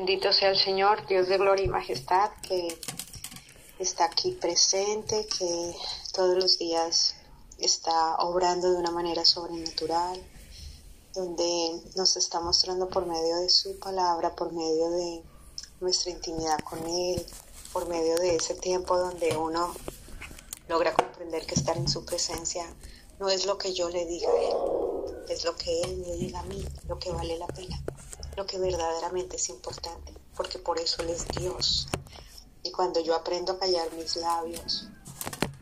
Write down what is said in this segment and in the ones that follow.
Bendito sea el Señor, Dios de gloria y majestad, que está aquí presente, que todos los días está obrando de una manera sobrenatural, donde nos está mostrando por medio de su palabra, por medio de nuestra intimidad con Él, por medio de ese tiempo donde uno logra comprender que estar en su presencia no es lo que yo le diga a Él, es lo que Él me diga a mí, lo que vale la pena, lo que verdaderamente es importante, porque por eso Él es Dios. Y cuando yo aprendo a callar mis labios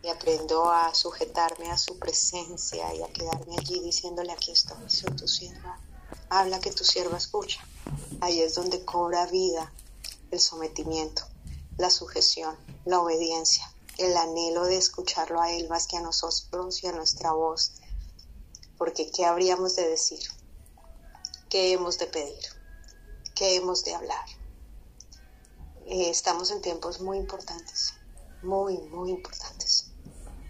y aprendo a sujetarme a su presencia y a quedarme allí diciéndole aquí estoy, soy tu sierva, habla que tu sierva escucha, ahí es donde cobra vida el sometimiento, la sujeción, la obediencia, el anhelo de escucharlo a Él más que a nosotros y a nuestra voz. Porque ¿qué habríamos de decir? ¿Qué hemos de pedir? ¿Qué hemos de hablar? Eh, estamos en tiempos muy importantes, muy, muy importantes.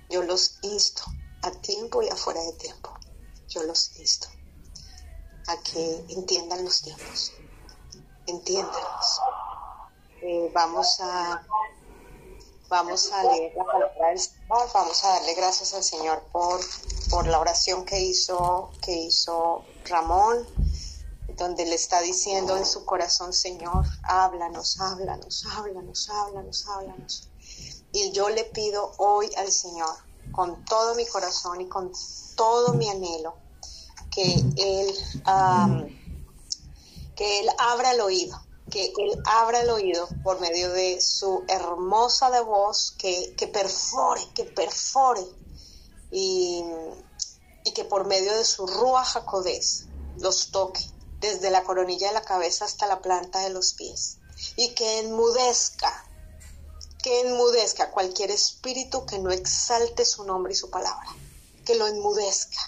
Yo los insto a tiempo y afuera de tiempo. Yo los insto a que entiendan los tiempos. Entiéndanlos. Eh, vamos a Vamos a leer la palabra del Señor, vamos a darle gracias al Señor por, por la oración que hizo, que hizo Ramón, donde le está diciendo en su corazón, Señor, háblanos, háblanos, háblanos, háblanos, háblanos. Y yo le pido hoy al Señor, con todo mi corazón y con todo mi anhelo, que Él, que Él abra el oído que Él abra el oído por medio de su hermosa voz, que, perfore, que perfore, y, que por medio de su rúa jacodés los toque, desde la coronilla de la cabeza hasta la planta de los pies, y que enmudezca, que enmudezca cualquier espíritu que no exalte su nombre y su palabra, que lo enmudezca,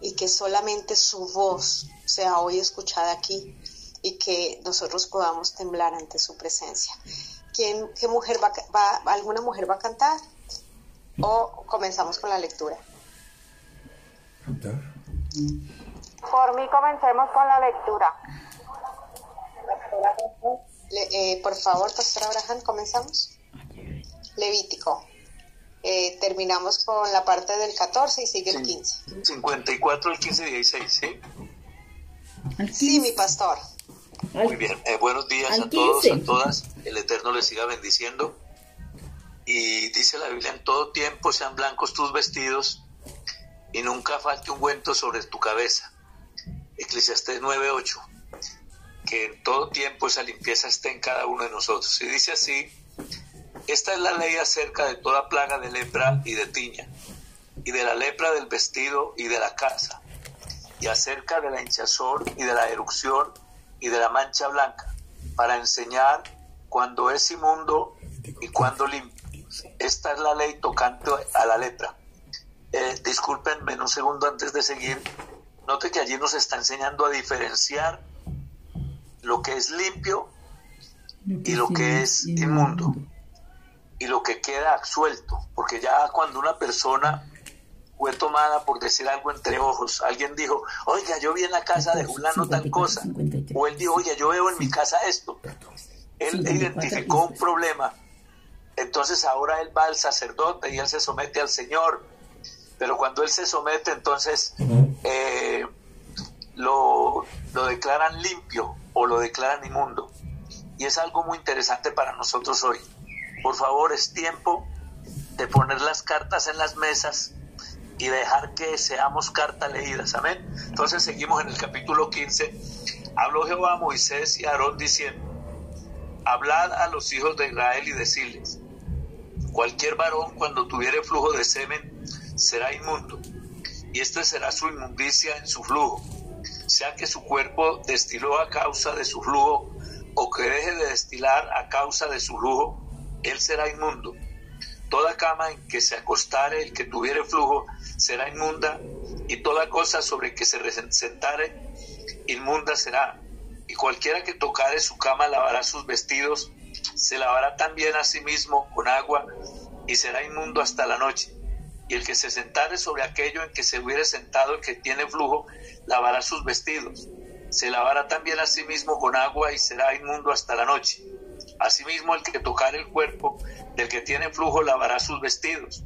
y que solamente su voz sea hoy escuchada aquí y que nosotros podamos temblar ante su presencia. ¿Quién, ¿Qué mujer va, va, alguna mujer va a cantar? ¿O comenzamos con la lectura? Por mí comencemos con la lectura. Eh, por favor, Pastor Abraham, comenzamos. Levítico. Eh, terminamos con la parte del 14 y sigue el 15. 54, el 15, 16, ¿sí? Sí, mi pastor. Muy bien, eh, buenos días a todos, a todas. El Eterno les siga bendiciendo. Y dice la Biblia, en todo tiempo sean blancos tus vestidos y nunca falte un ungüento sobre tu cabeza. Eclesiastés 9:8. Que en todo tiempo esa limpieza esté en cada uno de nosotros. Y dice así, esta es la ley acerca de toda plaga de lepra y de tiña, y de la lepra del vestido y de la casa, y acerca de la hinchazón y de la erupción y de la mancha blanca, para enseñar cuando es inmundo y cuando limpio. Esta es la ley tocante a la letra. Eh, discúlpenme un segundo antes de seguir. Note que allí nos está enseñando a diferenciar lo que es limpio y lo que es inmundo y lo que queda absuelto, porque ya cuando una persona fue tomada por decir algo entre ojos. Alguien dijo, oiga, yo vi en la casa de Julano tal cosa. O él dijo, oye, yo veo en mi casa esto. Él identificó un problema. Entonces ahora él va al sacerdote y él se somete al Señor. Pero cuando él se somete, entonces eh, lo, lo declaran limpio o lo declaran inmundo. Y es algo muy interesante para nosotros hoy. Por favor, es tiempo de poner las cartas en las mesas y dejar que seamos cartas leídas. Amén. Entonces seguimos en el capítulo 15. Habló Jehová a Moisés y a Aarón diciendo, hablad a los hijos de Israel y decirles, cualquier varón cuando tuviere flujo de semen será inmundo, y este será su inmundicia en su flujo, sea que su cuerpo destiló a causa de su flujo o que deje de destilar a causa de su flujo, él será inmundo Toda cama en que se acostare el que tuviere flujo será inmunda, y toda cosa sobre que se sentare inmunda será. Y cualquiera que tocare su cama lavará sus vestidos, se lavará también a sí mismo con agua, y será inmundo hasta la noche. Y el que se sentare sobre aquello en que se hubiere sentado el que tiene flujo, lavará sus vestidos, se lavará también a sí mismo con agua y será inmundo hasta la noche. Asimismo, el que tocar el cuerpo del que tiene flujo lavará sus vestidos,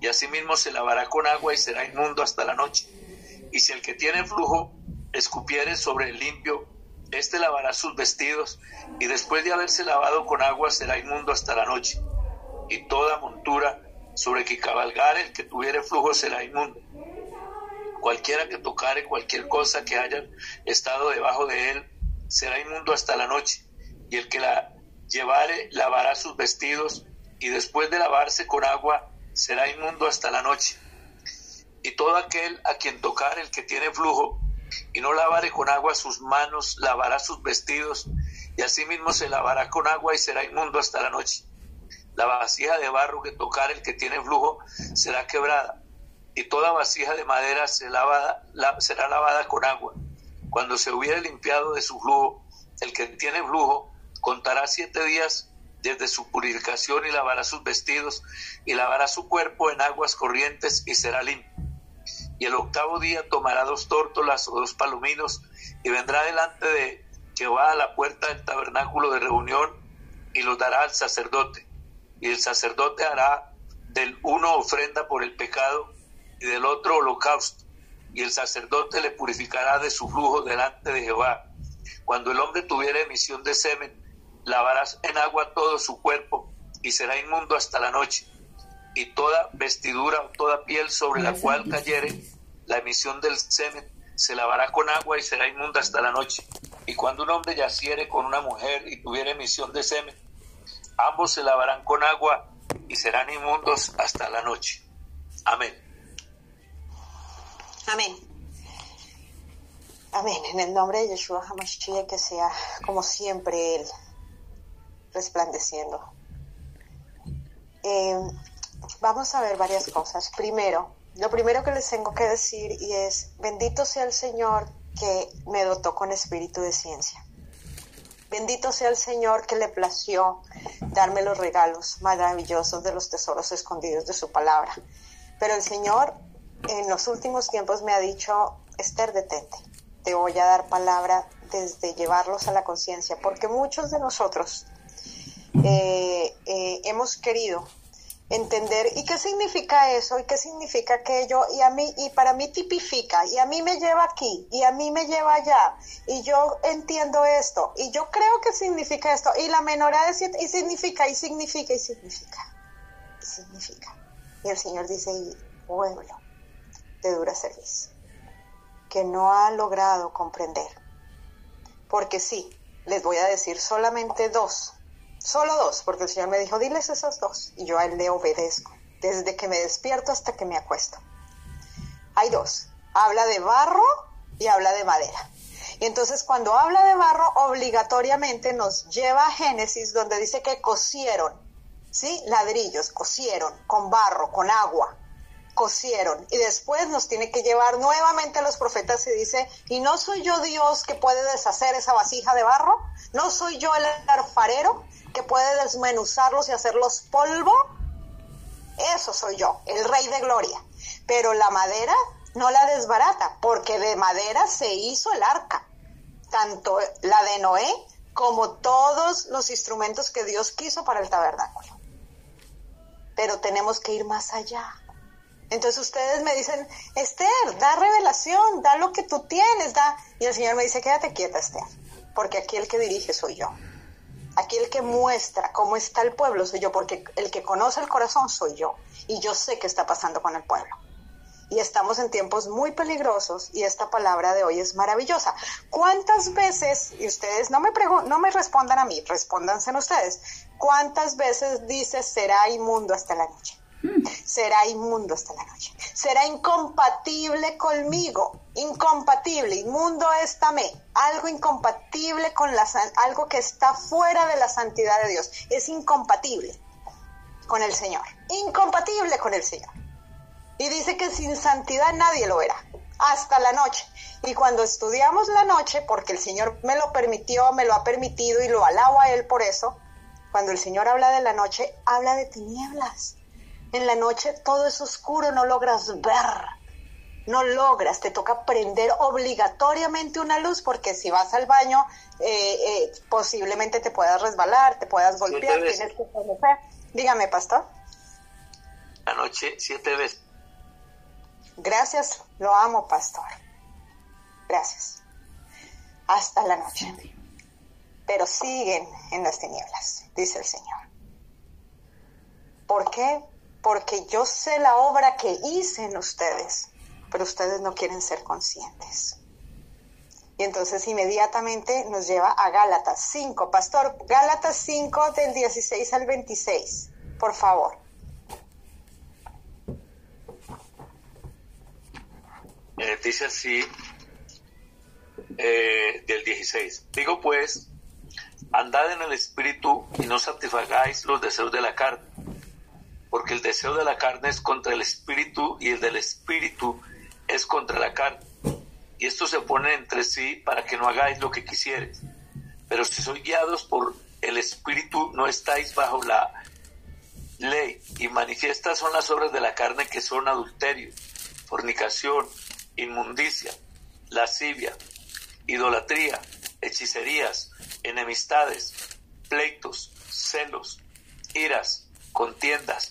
y asimismo se lavará con agua y será inmundo hasta la noche. Y si el que tiene flujo escupiere sobre el limpio, éste lavará sus vestidos, y después de haberse lavado con agua será inmundo hasta la noche. Y toda montura sobre que cabalgare el que tuviere flujo será inmundo. Cualquiera que tocare cualquier cosa que haya estado debajo de él será inmundo hasta la noche, y el que la llevare lavará sus vestidos, y después de lavarse con agua será inmundo hasta la noche. Y todo aquel a quien tocare el que tiene flujo, y no lavare con agua sus manos, lavará sus vestidos, y asimismo se lavará con agua y será inmundo hasta la noche. La vasija de barro que tocare el que tiene flujo será quebrada, y toda vasija de madera será lavada con agua. Cuando se hubiere limpiado de su flujo, el que tiene flujo contará siete días desde su purificación y lavará sus vestidos y lavará su cuerpo en aguas corrientes y será limpio. Y el octavo día tomará dos tórtolas o dos palominos y vendrá delante de Jehová a la puerta del tabernáculo de reunión y los dará al sacerdote. Y el sacerdote hará del uno ofrenda por el pecado y del otro holocausto, y el sacerdote le purificará de su flujo delante de Jehová. Cuando el hombre tuviera emisión de semen, lavarás en agua todo su cuerpo y será inmundo hasta la noche. Y toda vestidura o toda piel sobre la cual cayere la emisión del semen se lavará con agua y será inmunda hasta la noche. Y cuando un hombre yaciere con una mujer y tuviera emisión de semen, ambos se lavarán con agua y serán inmundos hasta la noche. Amén. Amén. Amén. En el nombre de Yeshua HaMashiach, que sea como siempre Él, resplandeciendo. Eh, vamos a ver varias cosas. Primero, lo primero que les tengo que decir y es, bendito sea el Señor que me dotó con espíritu de ciencia. Bendito sea el Señor que le plació darme los regalos maravillosos de los tesoros escondidos de su palabra. Pero el Señor en los últimos tiempos me ha dicho, Esther, detente, te voy a dar palabra desde llevarlos a la conciencia, porque muchos de nosotros eh, eh, hemos querido entender y qué significa eso y qué significa aquello y a mí y para mí tipifica y a mí me lleva aquí y a mí me lleva allá y yo entiendo esto y yo creo que significa esto y la menorá de y significa y significa y significa y significa. Y el Señor dice y pueblo de dura servicio, que no ha logrado comprender. Porque sí, les voy a decir solamente dos, solo dos, porque el Señor me dijo, diles esos dos, y yo a Él le obedezco, desde que me despierto hasta que me acuesto. Hay dos, habla de barro y habla de madera. Y entonces cuando habla de barro, obligatoriamente nos lleva a Génesis, donde dice que cosieron, ¿sí? Ladrillos, cosieron con barro, con agua cosieron. Y después nos tiene que llevar nuevamente a los profetas y dice, ¿y no soy yo Dios que puede deshacer esa vasija de barro? ¿No soy yo el alfarero que puede desmenuzarlos y hacerlos polvo? Eso soy yo, el rey de gloria. Pero la madera no la desbarata, porque de madera se hizo el arca, tanto la de Noé como todos los instrumentos que Dios quiso para el tabernáculo. Pero tenemos que ir más allá. Entonces ustedes me dicen, Esther, da revelación, da lo que tú tienes, da. Y el Señor me dice, quédate quieta, Esther, porque aquí el que dirige soy yo. Aquí el que muestra cómo está el pueblo soy yo, porque el que conoce el corazón soy yo. Y yo sé qué está pasando con el pueblo. Y estamos en tiempos muy peligrosos y esta palabra de hoy es maravillosa. ¿Cuántas veces, y ustedes no me, no me respondan a mí, respóndanse ustedes, cuántas veces dice será inmundo hasta la noche? Será inmundo hasta la noche. Será incompatible conmigo. Incompatible. Inmundo es. Algo incompatible con la algo que está fuera de la santidad de Dios. Es incompatible con el Señor. Incompatible con el Señor. Y dice que sin santidad nadie lo verá. Hasta la noche. Y cuando estudiamos la noche, porque el Señor me lo permitió, me lo ha permitido y lo alabo a Él por eso, cuando el Señor habla de la noche, habla de tinieblas en la noche todo es oscuro, no logras ver. no logras, te toca prender obligatoriamente una luz porque si vas al baño eh, eh, posiblemente te puedas resbalar, te puedas golpear, tienes que Dígame, pastor. Anoche siete veces. Gracias, lo amo, pastor. Gracias. Hasta la noche. Pero siguen en las tinieblas, dice el Señor. ¿Por qué? Porque yo sé la obra que hice en ustedes, pero ustedes no quieren ser conscientes. Y entonces inmediatamente nos lleva a Gálatas 5. Pastor, Gálatas 5 del 16 al 26, por favor. Eh, dice así, eh, del 16. Digo pues, andad en el espíritu y no satisfagáis los deseos de la carne porque el deseo de la carne es contra el espíritu y el del espíritu es contra la carne. Y estos se ponen entre sí para que no hagáis lo que quisieres. Pero si sois guiados por el espíritu, no estáis bajo la ley. Y manifiestas son las obras de la carne que son adulterio, fornicación, inmundicia, lascivia, idolatría, hechicerías, enemistades, pleitos, celos, iras, contiendas,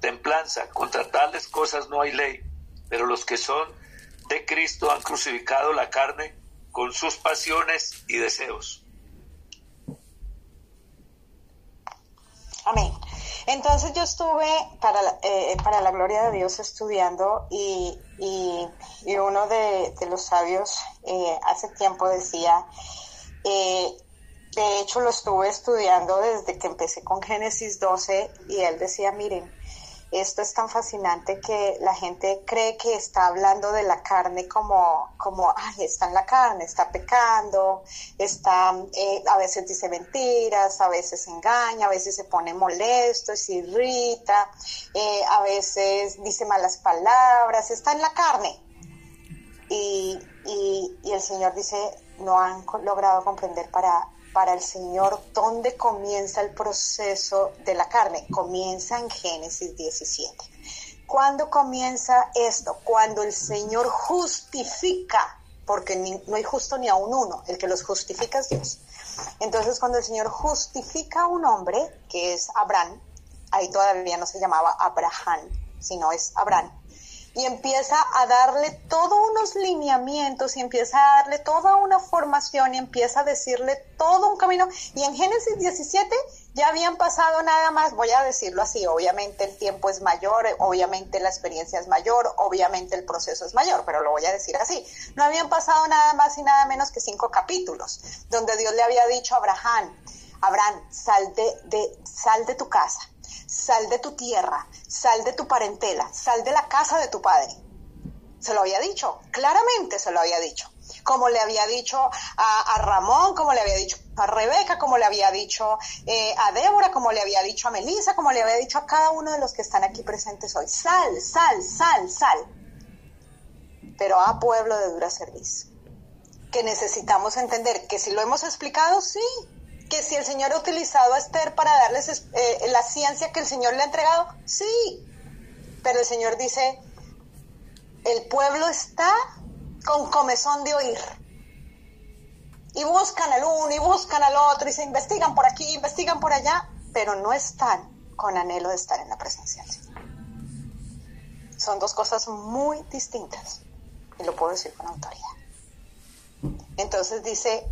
templanza. Contra tales cosas no hay ley, pero los que son de Cristo han crucificado la carne con sus pasiones y deseos. Amén. Entonces yo estuve para, eh, para la gloria de Dios estudiando y, y, uno de, los sabios eh, hace tiempo decía, eh, de hecho lo estuve estudiando desde que empecé con Génesis 12 y él decía, miren, esto es tan fascinante que la gente cree que está hablando de la carne como, como ay, está en la carne, está pecando, está, eh, a veces dice mentiras, a veces engaña, a veces se pone molesto, se irrita, eh, a veces dice malas palabras, está en la carne. Y, y, y el Señor dice, no han logrado comprender para para el Señor, ¿dónde comienza el proceso de la carne? Comienza en Génesis 17. ¿Cuándo comienza esto? Cuando el Señor justifica, porque no hay justo ni a un uno, el que los justifica es Dios. Entonces, cuando el Señor justifica a un hombre, que es Abraham, ahí todavía no se llamaba Abraham, sino es Abraham, y empieza a darle todos unos lineamientos y empieza a darle toda una formación y empieza a decirle todo un camino. Y en Génesis 17 ya habían pasado nada más, voy a decirlo así, obviamente el tiempo es mayor, obviamente la experiencia es mayor, obviamente el proceso es mayor, pero lo voy a decir así. No habían pasado nada más y nada menos que cinco capítulos, donde Dios le había dicho a Abraham, Abraham, sal de, sal de tu casa, sal de tu tierra, sal de tu parentela, sal de la casa de tu padre. Se lo había dicho, claramente se lo había dicho. Como le había dicho a, Ramón, como le había dicho a Rebeca, como le había dicho eh, a Débora, como le había dicho a Melissa, como le había dicho a cada uno de los que están aquí presentes hoy. Sal, sal, sal, sal. Pero a pueblo de dura servicio. Que necesitamos entender que si lo hemos explicado, sí, que si el Señor ha utilizado a Esther para darles eh, la ciencia que el Señor le ha entregado, sí, pero el Señor dice, el pueblo está con comezón de oír. Y buscan al uno y buscan al otro y se investigan por aquí, investigan por allá, pero no están con anhelo de estar en la presencia del Señor. Son dos cosas muy distintas y lo puedo decir con autoridad. Entonces dice,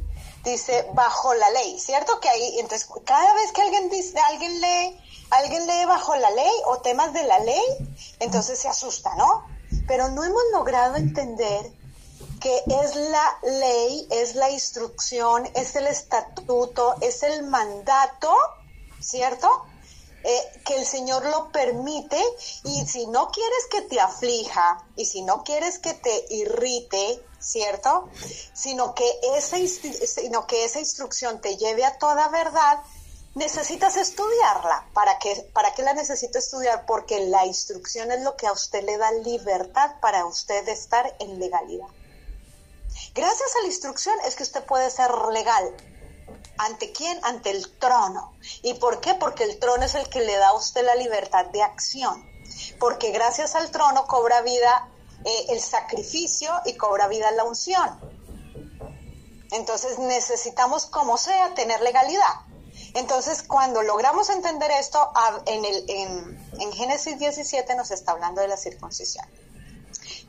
dice bajo la ley, ¿cierto? Que ahí, entonces, cada vez que alguien dice, alguien lee, alguien lee bajo la ley o temas de la ley, entonces se asusta, ¿no? Pero no hemos logrado entender que es la ley, es la instrucción, es el estatuto, es el mandato, ¿cierto? Eh, que el Señor lo permite y si no quieres que te aflija y si no quieres que te irrite, ¿cierto? Sino que, esa, sino que esa instrucción te lleve a toda verdad, necesitas estudiarla. ¿Para qué, ¿Para qué la necesito estudiar? Porque la instrucción es lo que a usted le da libertad para usted estar en legalidad. Gracias a la instrucción es que usted puede ser legal. ¿Ante quién? Ante el trono. ¿Y por qué? Porque el trono es el que le da a usted la libertad de acción. Porque gracias al trono cobra vida eh, el sacrificio y cobra vida la unción. Entonces necesitamos, como sea, tener legalidad. Entonces, cuando logramos entender esto, en, el, en, en Génesis 17 nos está hablando de la circuncisión.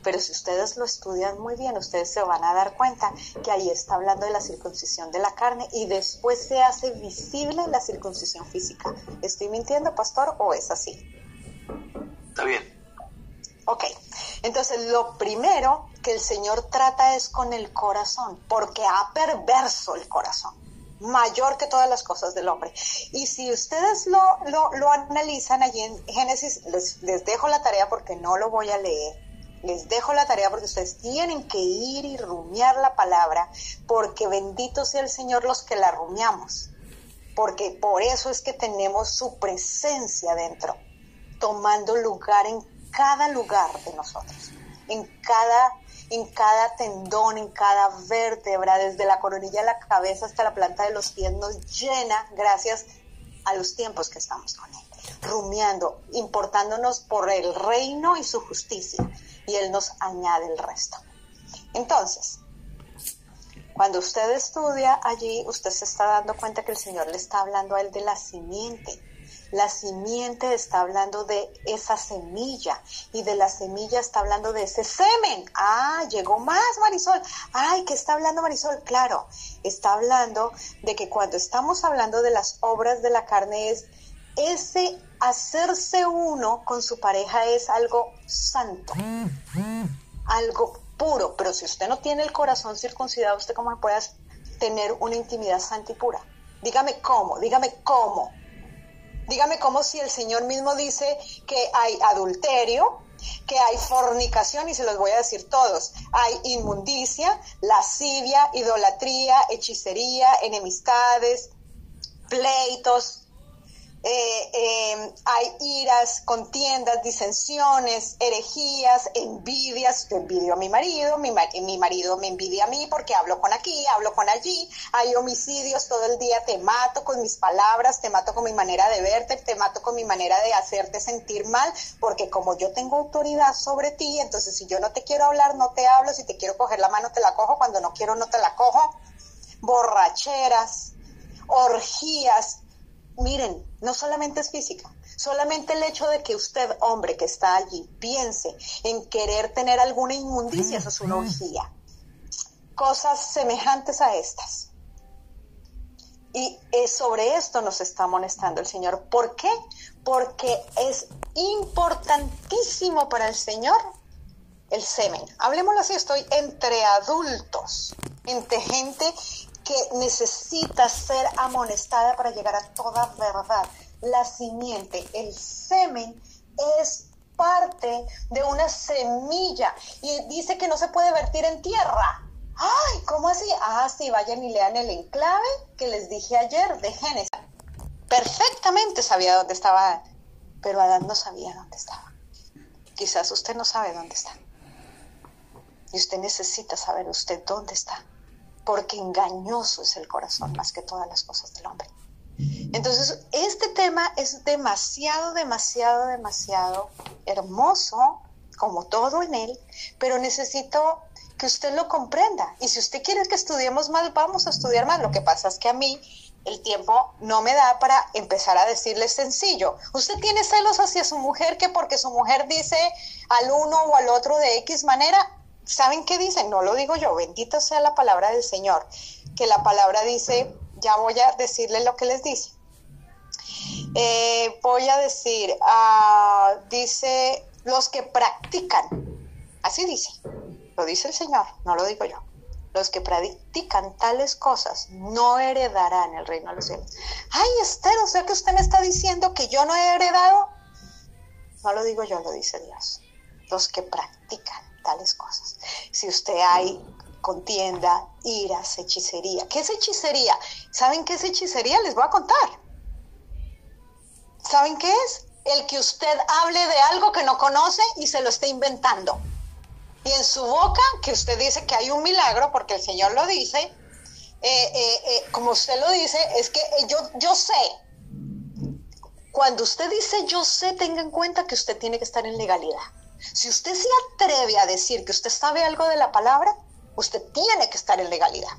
Pero si ustedes lo estudian muy bien, ustedes se van a dar cuenta que ahí está hablando de la circuncisión de la carne y después se hace visible la circuncisión física. ¿Estoy mintiendo, pastor, o es así? Está bien. Ok, entonces lo primero que el Señor trata es con el corazón, porque ha perverso el corazón, mayor que todas las cosas del hombre. Y si ustedes lo, lo, analizan allí en Génesis, les, les dejo la tarea porque no lo voy a leer les dejo la tarea porque ustedes tienen que ir y rumiar la palabra, porque bendito sea el Señor los que la rumiamos, porque por eso es que tenemos su presencia dentro, tomando lugar en cada lugar de nosotros, en cada, en cada tendón, en cada vértebra, desde la coronilla de la cabeza hasta la planta de los pies, nos llena gracias a los tiempos que estamos con Él, rumiando, importándonos por el reino y su justicia y Él nos añade el resto. Entonces, cuando usted estudia allí, usted se está dando cuenta que el Señor le está hablando a Él de la simiente. La simiente está hablando de esa semilla y de la semilla está hablando de ese semen. Ah, llegó más Marisol. Ay, ¿qué está hablando Marisol? Claro, está hablando de que cuando estamos hablando de las obras de la carne es ese hacerse uno con su pareja es algo santo, algo puro, pero si usted no tiene el corazón circuncidado, ¿usted cómo puede tener una intimidad santa y pura? Dígame cómo, dígame cómo. Dígame cómo si el Señor mismo dice que hay adulterio, que hay fornicación, y se los voy a decir todos, hay inmundicia, lascivia, idolatría, hechicería, enemistades, pleitos, eh, eh, hay iras, contiendas, disensiones, herejías, envidias. Yo envidio a mi marido, mi, mi, marido me envidia a mí porque hablo con aquí, hablo con allí. Hay homicidios todo el día, te mato con mis palabras, te mato con mi manera de verte, te mato con mi manera de hacerte sentir mal, porque como yo tengo autoridad sobre ti, entonces si yo no te quiero hablar, no te hablo, si te quiero coger la mano, te la cojo, cuando no quiero, no te la cojo. Borracheras, orgías, miren, no solamente es física, solamente el hecho de que usted, hombre que está allí, piense en querer tener alguna inmundicia, eso es una orgía. Cosas semejantes a estas. Y sobre esto nos está amonestando el Señor. ¿Por qué? Porque es importantísimo para el Señor el semen. Hablemoslo así, estoy entre adultos, entre gente que necesita ser amonestada para llegar a toda verdad. La simiente, el semen, es parte de una semilla y dice que no se puede vertir en tierra. Ay, ¿cómo así? Ah, sí, vayan y lean el enclave que les dije ayer de Génesis. Perfectamente sabía dónde estaba, pero Adán no sabía dónde estaba. Quizás usted no sabe dónde está. Y usted necesita saber usted dónde está porque engañoso es el corazón más que todas las cosas del hombre. Entonces, este tema es demasiado, demasiado, demasiado hermoso, como todo en él, pero necesito que usted lo comprenda. Y si usted quiere que estudiemos más, vamos a estudiar más. Lo que pasa es que a mí el tiempo no me da para empezar a decirle sencillo. Usted tiene celos hacia su mujer que porque su mujer dice al uno o al otro de X manera, ¿Saben qué dicen? No lo digo yo, bendito sea la palabra del Señor, que la palabra dice, ya voy a decirles lo que les dice. Eh, voy a decir, ah, dice, los que practican, así dice, lo dice el Señor, no lo digo yo. los que practican tales cosas no heredarán el reino de los cielos. Ay, Esther, o sea que usted me está diciendo que yo no he heredado. No lo digo yo, lo dice Dios. Los que practican tales cosas. Si usted hay contienda, iras, hechicería. ¿Qué es hechicería? ¿Saben qué es hechicería? Les voy a contar. ¿Saben qué es? El que usted hable de algo que no conoce y se lo esté inventando y en su boca, que usted dice que hay un milagro, porque el Señor lo dice, eh, eh, eh, como usted lo dice, es que yo, yo sé. Cuando usted dice yo sé, tenga en cuenta que usted tiene que estar en legalidad. Si usted se atreve a decir que usted sabe algo de la palabra, usted tiene que estar en legalidad.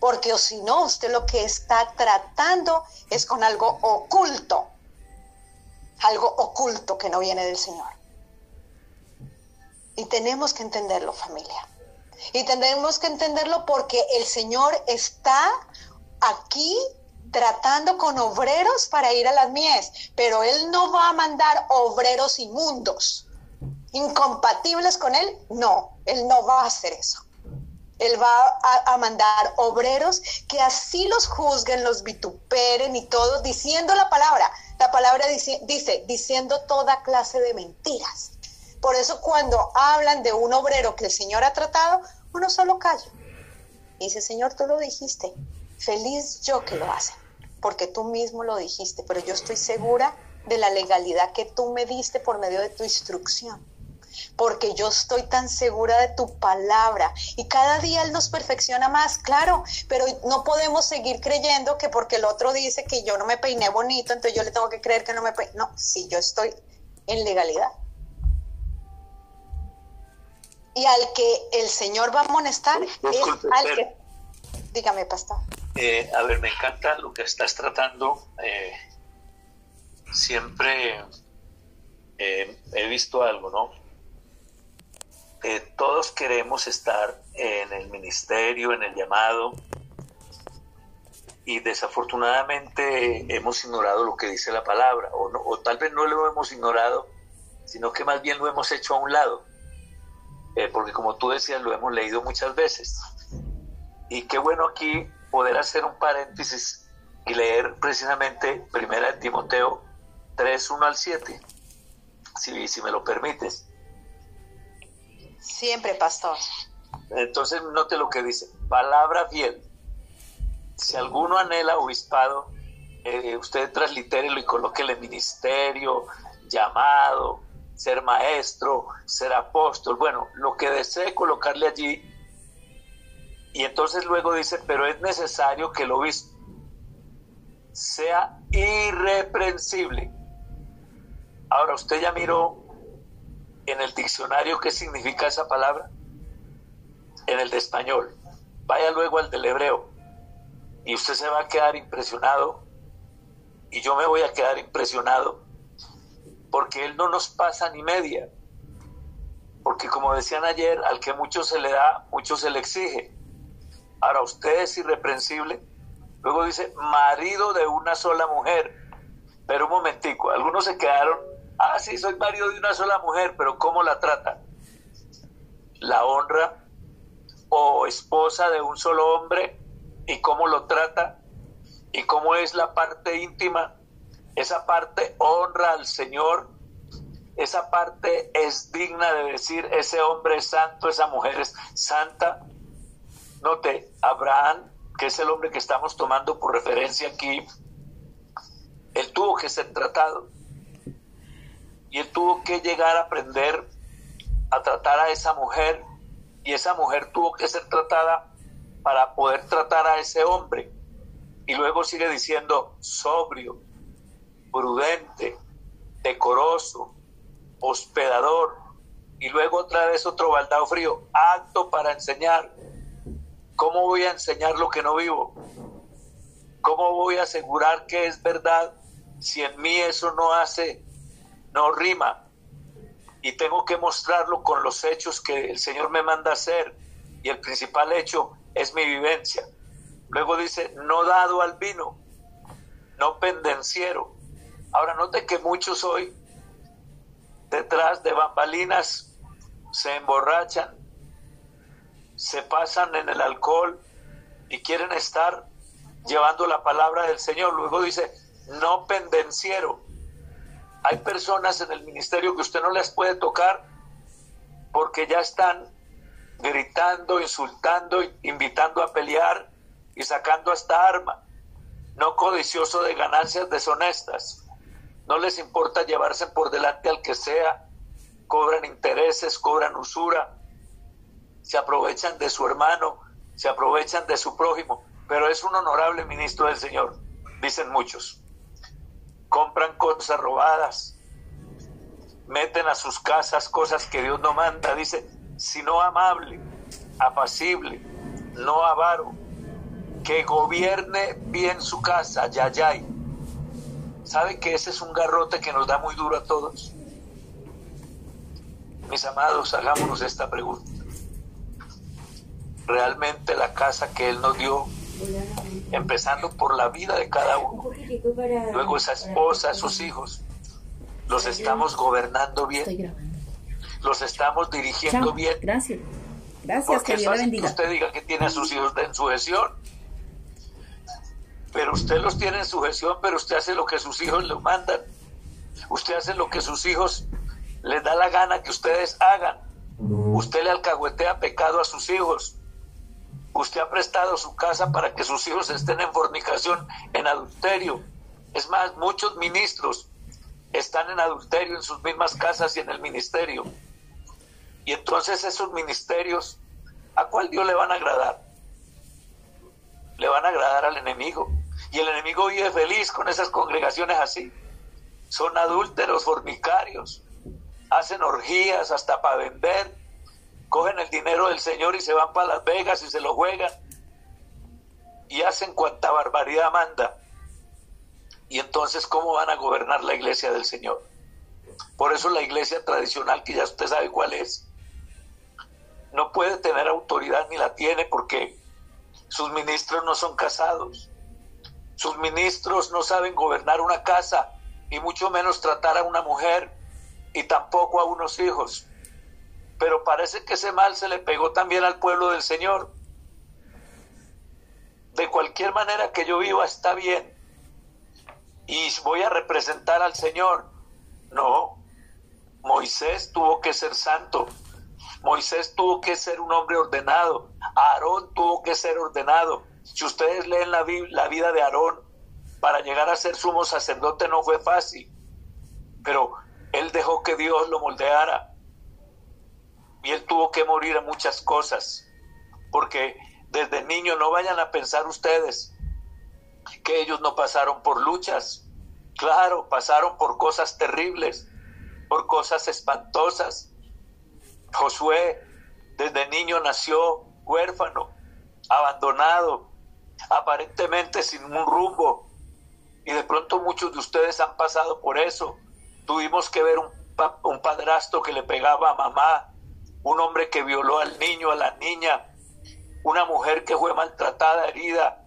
Porque si no, usted lo que está tratando es con algo oculto. Algo oculto que no viene del Señor. Y tenemos que entenderlo, familia. Y tenemos que entenderlo porque el Señor está aquí tratando con obreros para ir a las mies, pero Él no va a mandar obreros inmundos, incompatibles con Él. No, Él no va a hacer eso. Él va a, mandar obreros que así los juzguen, los vituperen y todo, diciendo la palabra. La palabra dice, diciendo toda clase de mentiras. Por eso cuando hablan de un obrero que el Señor ha tratado, uno solo calla. Dice, Señor, tú lo dijiste. Feliz yo que lo hacen, porque tú mismo lo dijiste, pero yo estoy segura de la legalidad que tú me diste por medio de tu instrucción porque yo estoy tan segura de tu palabra y cada día Él nos perfecciona más, claro, pero no podemos seguir creyendo que porque el otro dice que yo no me peiné bonito, entonces yo le tengo que creer que no me peiné. No, si yo estoy en legalidad y al que el Señor va a amonestar es al que... Dígame, pastor. Eh, a ver, me encanta lo que estás tratando. Eh, siempre eh, he visto algo, ¿no? Todos queremos estar en el ministerio, en el llamado, y desafortunadamente hemos ignorado lo que dice la palabra, o, no, tal vez no lo hemos ignorado, sino que más bien lo hemos hecho a un lado eh, porque como tú decías, lo hemos leído muchas veces. Y qué bueno aquí poder hacer un paréntesis y leer precisamente Primera de Timoteo 3, 1 al 7, si, si me lo permites. Siempre, pastor. Entonces, note lo que dice, palabra fiel. Si alguno anhela obispado, eh, usted translitérelo y colóquele ministerio, llamado, ser maestro, ser apóstol, bueno, lo que desee colocarle allí. Y entonces luego dice, pero es necesario que el obispo sea irreprensible. Ahora, ¿usted ya miró en el diccionario qué significa esa palabra? En el de español. Vaya luego al del hebreo. Y usted se va a quedar impresionado. Y yo me voy a quedar impresionado porque Él no nos pasa ni media. Porque como decían ayer, al que mucho se le da, mucho se le exige. Ahora usted es irreprensible. Luego dice, marido de una sola mujer. Pero un momentico, algunos se quedaron, ah, sí, soy marido de una sola mujer, pero ¿cómo la trata? La honra o esposa de un solo hombre y cómo lo trata y cómo es la parte íntima esa parte honra al Señor, esa parte es digna de decir, ese hombre es santo, esa mujer es santa. Note, Abraham, que es el hombre que estamos tomando por referencia aquí, él tuvo que ser tratado. Y él tuvo que llegar a aprender a tratar a esa mujer. Y esa mujer tuvo que ser tratada para poder tratar a ese hombre. Y luego sigue diciendo, sobrio, prudente, decoroso, hospedador, y luego otra vez otro baldado frío, apto para enseñar. ¿Cómo voy a enseñar lo que no vivo? ¿Cómo voy a asegurar que es verdad si en mí eso no hace, no rima? Y tengo que mostrarlo con los hechos que el Señor me manda hacer. Y el principal hecho es mi vivencia. Luego dice, no dado al vino, no pendenciero, Ahora note que muchos hoy detrás de bambalinas se emborrachan, se pasan en el alcohol y quieren estar llevando la palabra del Señor. Luego dice, no pendenciero. Hay personas en el ministerio que usted no les puede tocar porque ya están gritando, insultando, invitando a pelear y sacando hasta arma. No codicioso de ganancias deshonestas. No les importa llevarse por delante al que sea. Cobran intereses, cobran usura. Se aprovechan de su hermano, se aprovechan de su prójimo. Pero es un honorable ministro del Señor, dicen muchos. Compran cosas robadas, meten a sus casas cosas que Dios no manda. Dice, sino amable, apacible, no avaro, que gobierne bien su casa, yayay. ¿Saben que ese es un garrote que nos da muy duro a todos? Mis amados, hagámonos esta pregunta. ¿Realmente la casa que Él nos dio, empezando por la vida de cada uno, luego esa esposa, esos hijos, los estamos gobernando bien? ¿Los estamos dirigiendo bien? Gracias. Gracias, que Dios bendiga. usted diga que tiene a sus hijos en sujeción pero usted los tiene en sujeción, pero usted hace lo que sus hijos le mandan. Usted hace lo que sus hijos les da la gana que ustedes hagan. Usted le alcahuetea pecado a sus hijos. Usted ha prestado su casa para que sus hijos estén en fornicación, en adulterio. Es más, muchos ministros están en adulterio en sus mismas casas y en el ministerio. Y entonces esos ministerios, ¿a cuál Dios le van a agradar? Le van a agradar al enemigo. Y el enemigo vive feliz con esas congregaciones así. Son adúlteros, fornicarios, hacen orgías hasta para vender, cogen el dinero del Señor y se van para Las Vegas y se lo juegan y hacen cuanta barbaridad manda. Y entonces, ¿cómo van a gobernar la iglesia del Señor? Por eso la iglesia tradicional, que ya usted sabe cuál es, no puede tener autoridad ni la tiene porque sus ministros no son casados. Sus ministros no saben gobernar una casa y mucho menos tratar a una mujer y tampoco a unos hijos. Pero parece que ese mal se le pegó también al pueblo del Señor. De cualquier manera que yo viva está bien y voy a representar al Señor. No, Moisés tuvo que ser santo. Moisés tuvo que ser un hombre ordenado. Aarón tuvo que ser ordenado. Si ustedes leen la, vida de Aarón, para llegar a ser sumo sacerdote no fue fácil, pero él dejó que Dios lo moldeara. Y él tuvo que morir a muchas cosas, porque desde niño no vayan a pensar ustedes que ellos no pasaron por luchas. Claro, pasaron por cosas terribles, por cosas espantosas. Josué desde niño nació huérfano, abandonado, aparentemente sin un rumbo. Y de pronto muchos de ustedes han pasado por eso. Tuvimos que ver un, un padrastro que le pegaba a mamá, un hombre que violó al niño, a la niña, una mujer que fue maltratada, herida,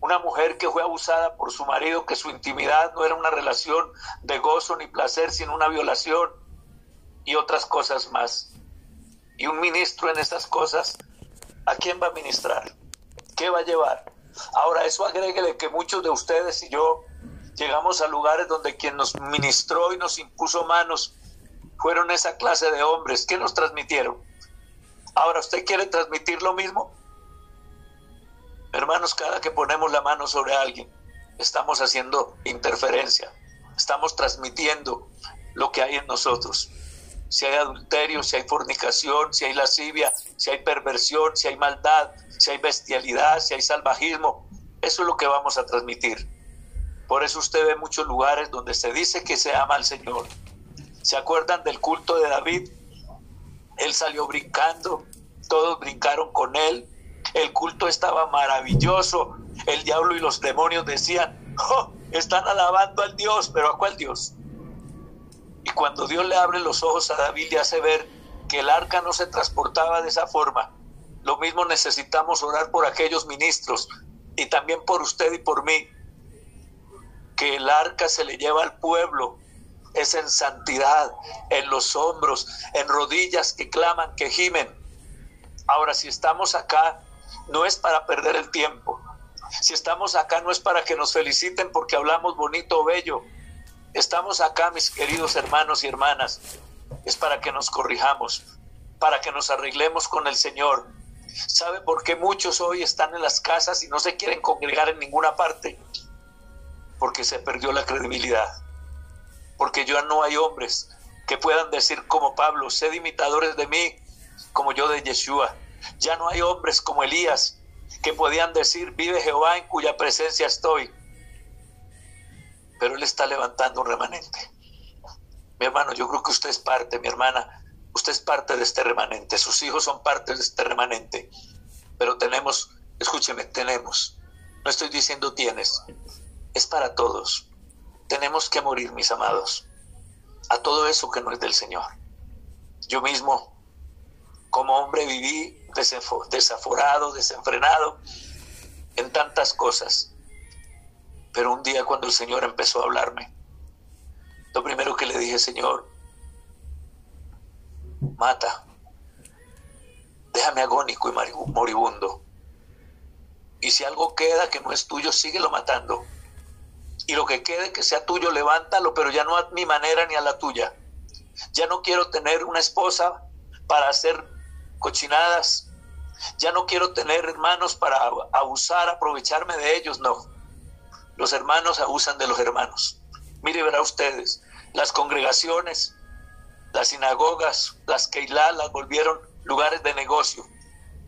una mujer que fue abusada por su marido, que su intimidad no era una relación de gozo ni placer, sino una violación y otras cosas más. Y un ministro en estas cosas, ¿a quién va a ministrar? ¿Qué va a llevar? Ahora, eso agréguele que muchos de ustedes y yo llegamos a lugares donde quien nos ministró y nos impuso manos fueron esa clase de hombres. ¿Qué nos transmitieron? Ahora, ¿usted quiere transmitir lo mismo? Hermanos, cada que ponemos la mano sobre alguien, estamos haciendo interferencia, estamos transmitiendo lo que hay en nosotros. Si hay adulterio, si hay fornicación, si hay lascivia, si hay perversión, si hay maldad, si hay bestialidad, si hay salvajismo. Eso es lo que vamos a transmitir. Por eso usted ve muchos lugares donde se dice que se ama al Señor. ¿Se acuerdan del culto de David? Él salió brincando, todos brincaron con él. El culto estaba maravilloso. El diablo y los demonios decían, oh, están alabando al Dios, pero ¿a cuál Dios? Y cuando Dios le abre los ojos a David y hace ver que el arca no se transportaba de esa forma, lo mismo necesitamos orar por aquellos ministros y también por usted y por mí. Que el arca se le lleva al pueblo, es en santidad, en los hombros, en rodillas que claman, que gimen. Ahora, si estamos acá, no es para perder el tiempo. Si estamos acá, no es para que nos feliciten porque hablamos bonito o bello. Estamos acá, mis queridos hermanos y hermanas, es para que nos corrijamos, para que nos arreglemos con el Señor. ¿Sabe por qué muchos hoy están en las casas y no se quieren congregar en ninguna parte? Porque se perdió la credibilidad. Porque ya no hay hombres que puedan decir como Pablo, sed imitadores de mí, como yo de Yeshua. Ya no hay hombres como Elías que podían decir, vive Jehová en cuya presencia estoy. Pero Él está levantando un remanente. Mi hermano, yo creo que usted es parte, mi hermana, usted es parte de este remanente, sus hijos son parte de este remanente. Pero tenemos, escúcheme, tenemos, no estoy diciendo tienes, es para todos. Tenemos que morir, mis amados, a todo eso que no es del Señor. Yo mismo como hombre viví desaforado, desenfrenado en tantas cosas. Pero un día cuando el Señor empezó a hablarme, lo primero que le dije, Señor, mata, déjame agónico y moribundo. Y si algo queda que no es tuyo, síguelo matando. Y lo que quede que sea tuyo, levántalo, pero ya no a mi manera ni a la tuya. Ya no quiero tener una esposa para hacer cochinadas. Ya no quiero tener hermanos para abusar, aprovecharme de ellos, no. Los hermanos abusan de los hermanos. Mire, verá ustedes, las congregaciones, las sinagogas, las Keilah las volvieron lugares de negocio.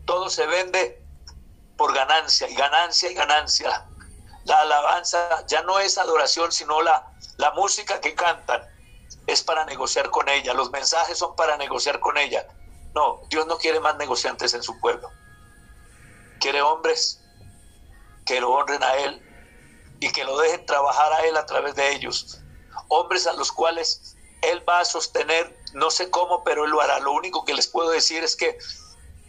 Todo se vende por ganancia y ganancia y ganancia. La alabanza ya no es adoración, sino la, la música que cantan es para negociar con ella. Los mensajes son para negociar con ella. No, Dios no quiere más negociantes en su pueblo. Quiere hombres que lo honren a Él y que lo dejen trabajar a Él a través de ellos. Hombres a los cuales Él va a sostener, no sé cómo, pero Él lo hará. Lo único que les puedo decir es que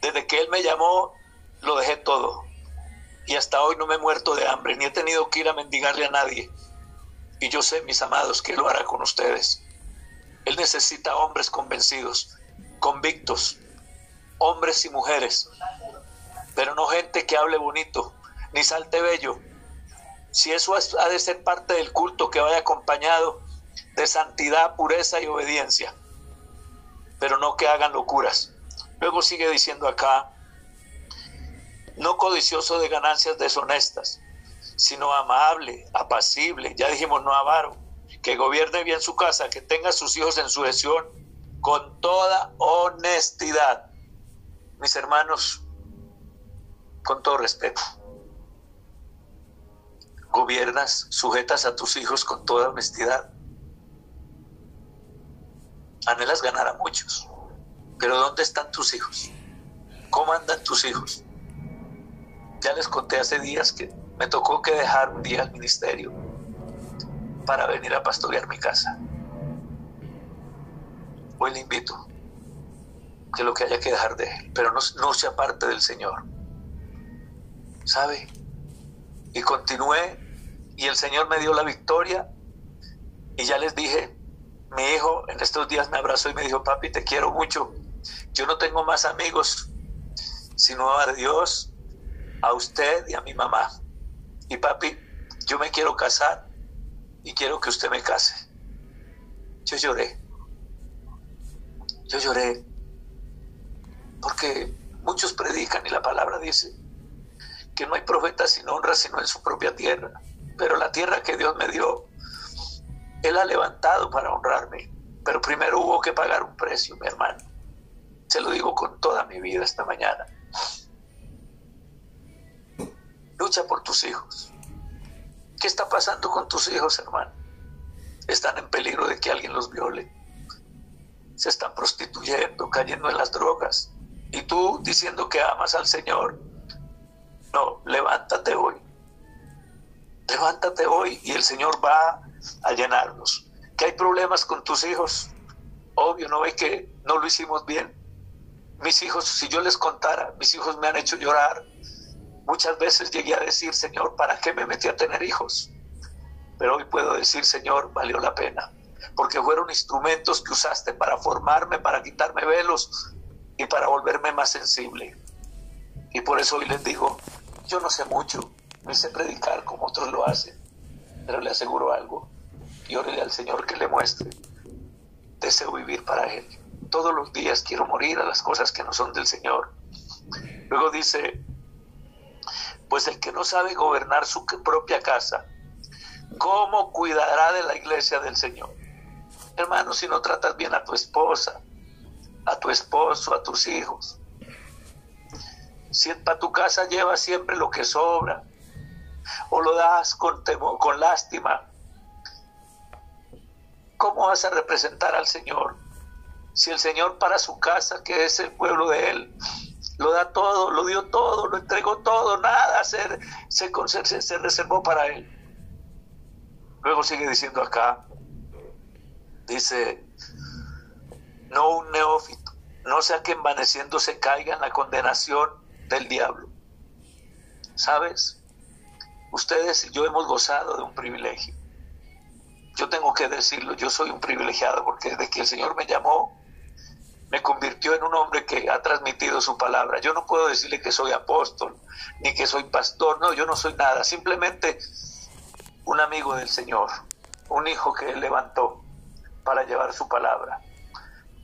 desde que Él me llamó, lo dejé todo. Y hasta hoy no me he muerto de hambre, ni he tenido que ir a mendigarle a nadie. Y yo sé, mis amados, que lo hará con ustedes. Él necesita hombres convencidos convictos, hombres y mujeres, pero no gente que hable bonito, ni salte bello. Si eso ha de ser parte del culto que vaya acompañado de santidad, pureza y obediencia, pero no que hagan locuras. Luego sigue diciendo acá, no codicioso de ganancias deshonestas, sino amable, apacible, ya dijimos no avaro, que gobierne bien su casa, que tenga sus hijos en sujeción con toda honestidad. Mis hermanos, con todo respeto, gobiernas, sujetas a tus hijos con toda honestidad. Anhelas ganar a muchos, pero ¿dónde están tus hijos? ¿Cómo andan tus hijos? Ya les conté hace días que me tocó que dejar un día el ministerio para venir a pastorear mi casa. Hoy le invito que lo que haya que dejar de él, pero no, no se aparte del Señor. ¿Sabe? Y continué y el Señor me dio la victoria y ya les dije, mi hijo en estos días me abrazó y me dijo, papi, te quiero mucho. Yo no tengo más amigos, sino a Dios, a usted y a mi mamá. Y papi, yo me quiero casar y quiero que usted me case. Yo lloré. Yo lloré porque muchos predican y la palabra dice que no hay profeta sin honra sino en su propia tierra. Pero la tierra que Dios me dio, Él ha levantado para honrarme. Pero primero hubo que pagar un precio, mi hermano. Se lo digo con toda mi vida esta mañana. Lucha por tus hijos. ¿Qué está pasando con tus hijos, hermano? Están en peligro de que alguien los viole se están prostituyendo, cayendo en las drogas. Y tú diciendo que amas al Señor. No, levántate hoy. Levántate hoy y el Señor va a llenarnos. Que hay problemas con tus hijos. Obvio, no ve que no lo hicimos bien. Mis hijos, si yo les contara, mis hijos me han hecho llorar. Muchas veces llegué a decir, Señor, ¿para qué me metí a tener hijos? Pero hoy puedo decir, Señor, valió la pena porque fueron instrumentos que usaste para formarme, para quitarme velos y para volverme más sensible. Y por eso hoy les digo, yo no sé mucho, no sé predicar como otros lo hacen, pero le aseguro algo, y órale al Señor que le muestre. Deseo vivir para Él. Todos los días quiero morir a las cosas que no son del Señor. Luego dice, pues el que no sabe gobernar su propia casa, ¿cómo cuidará de la iglesia del Señor? Hermano, si no tratas bien a tu esposa, a tu esposo, a tus hijos, si para tu casa llevas siempre lo que sobra, o lo das con, con lástima, ¿cómo vas a representar al Señor? Si el Señor para su casa, que es el pueblo de Él, lo da todo, lo dio todo, lo entregó todo, nada se, se, se reservó para Él. Luego sigue diciendo acá, dice, no un neófito, no sea que envaneciéndose caiga en la condenación del diablo. ¿Sabes? Ustedes y yo hemos gozado de un privilegio. Yo tengo que decirlo, yo soy un privilegiado porque desde que el Señor me llamó, me convirtió en un hombre que ha transmitido su palabra. Yo no puedo decirle que soy apóstol, ni que soy pastor, no, yo no soy nada, simplemente un amigo del Señor, un hijo que él levantó para llevar su palabra.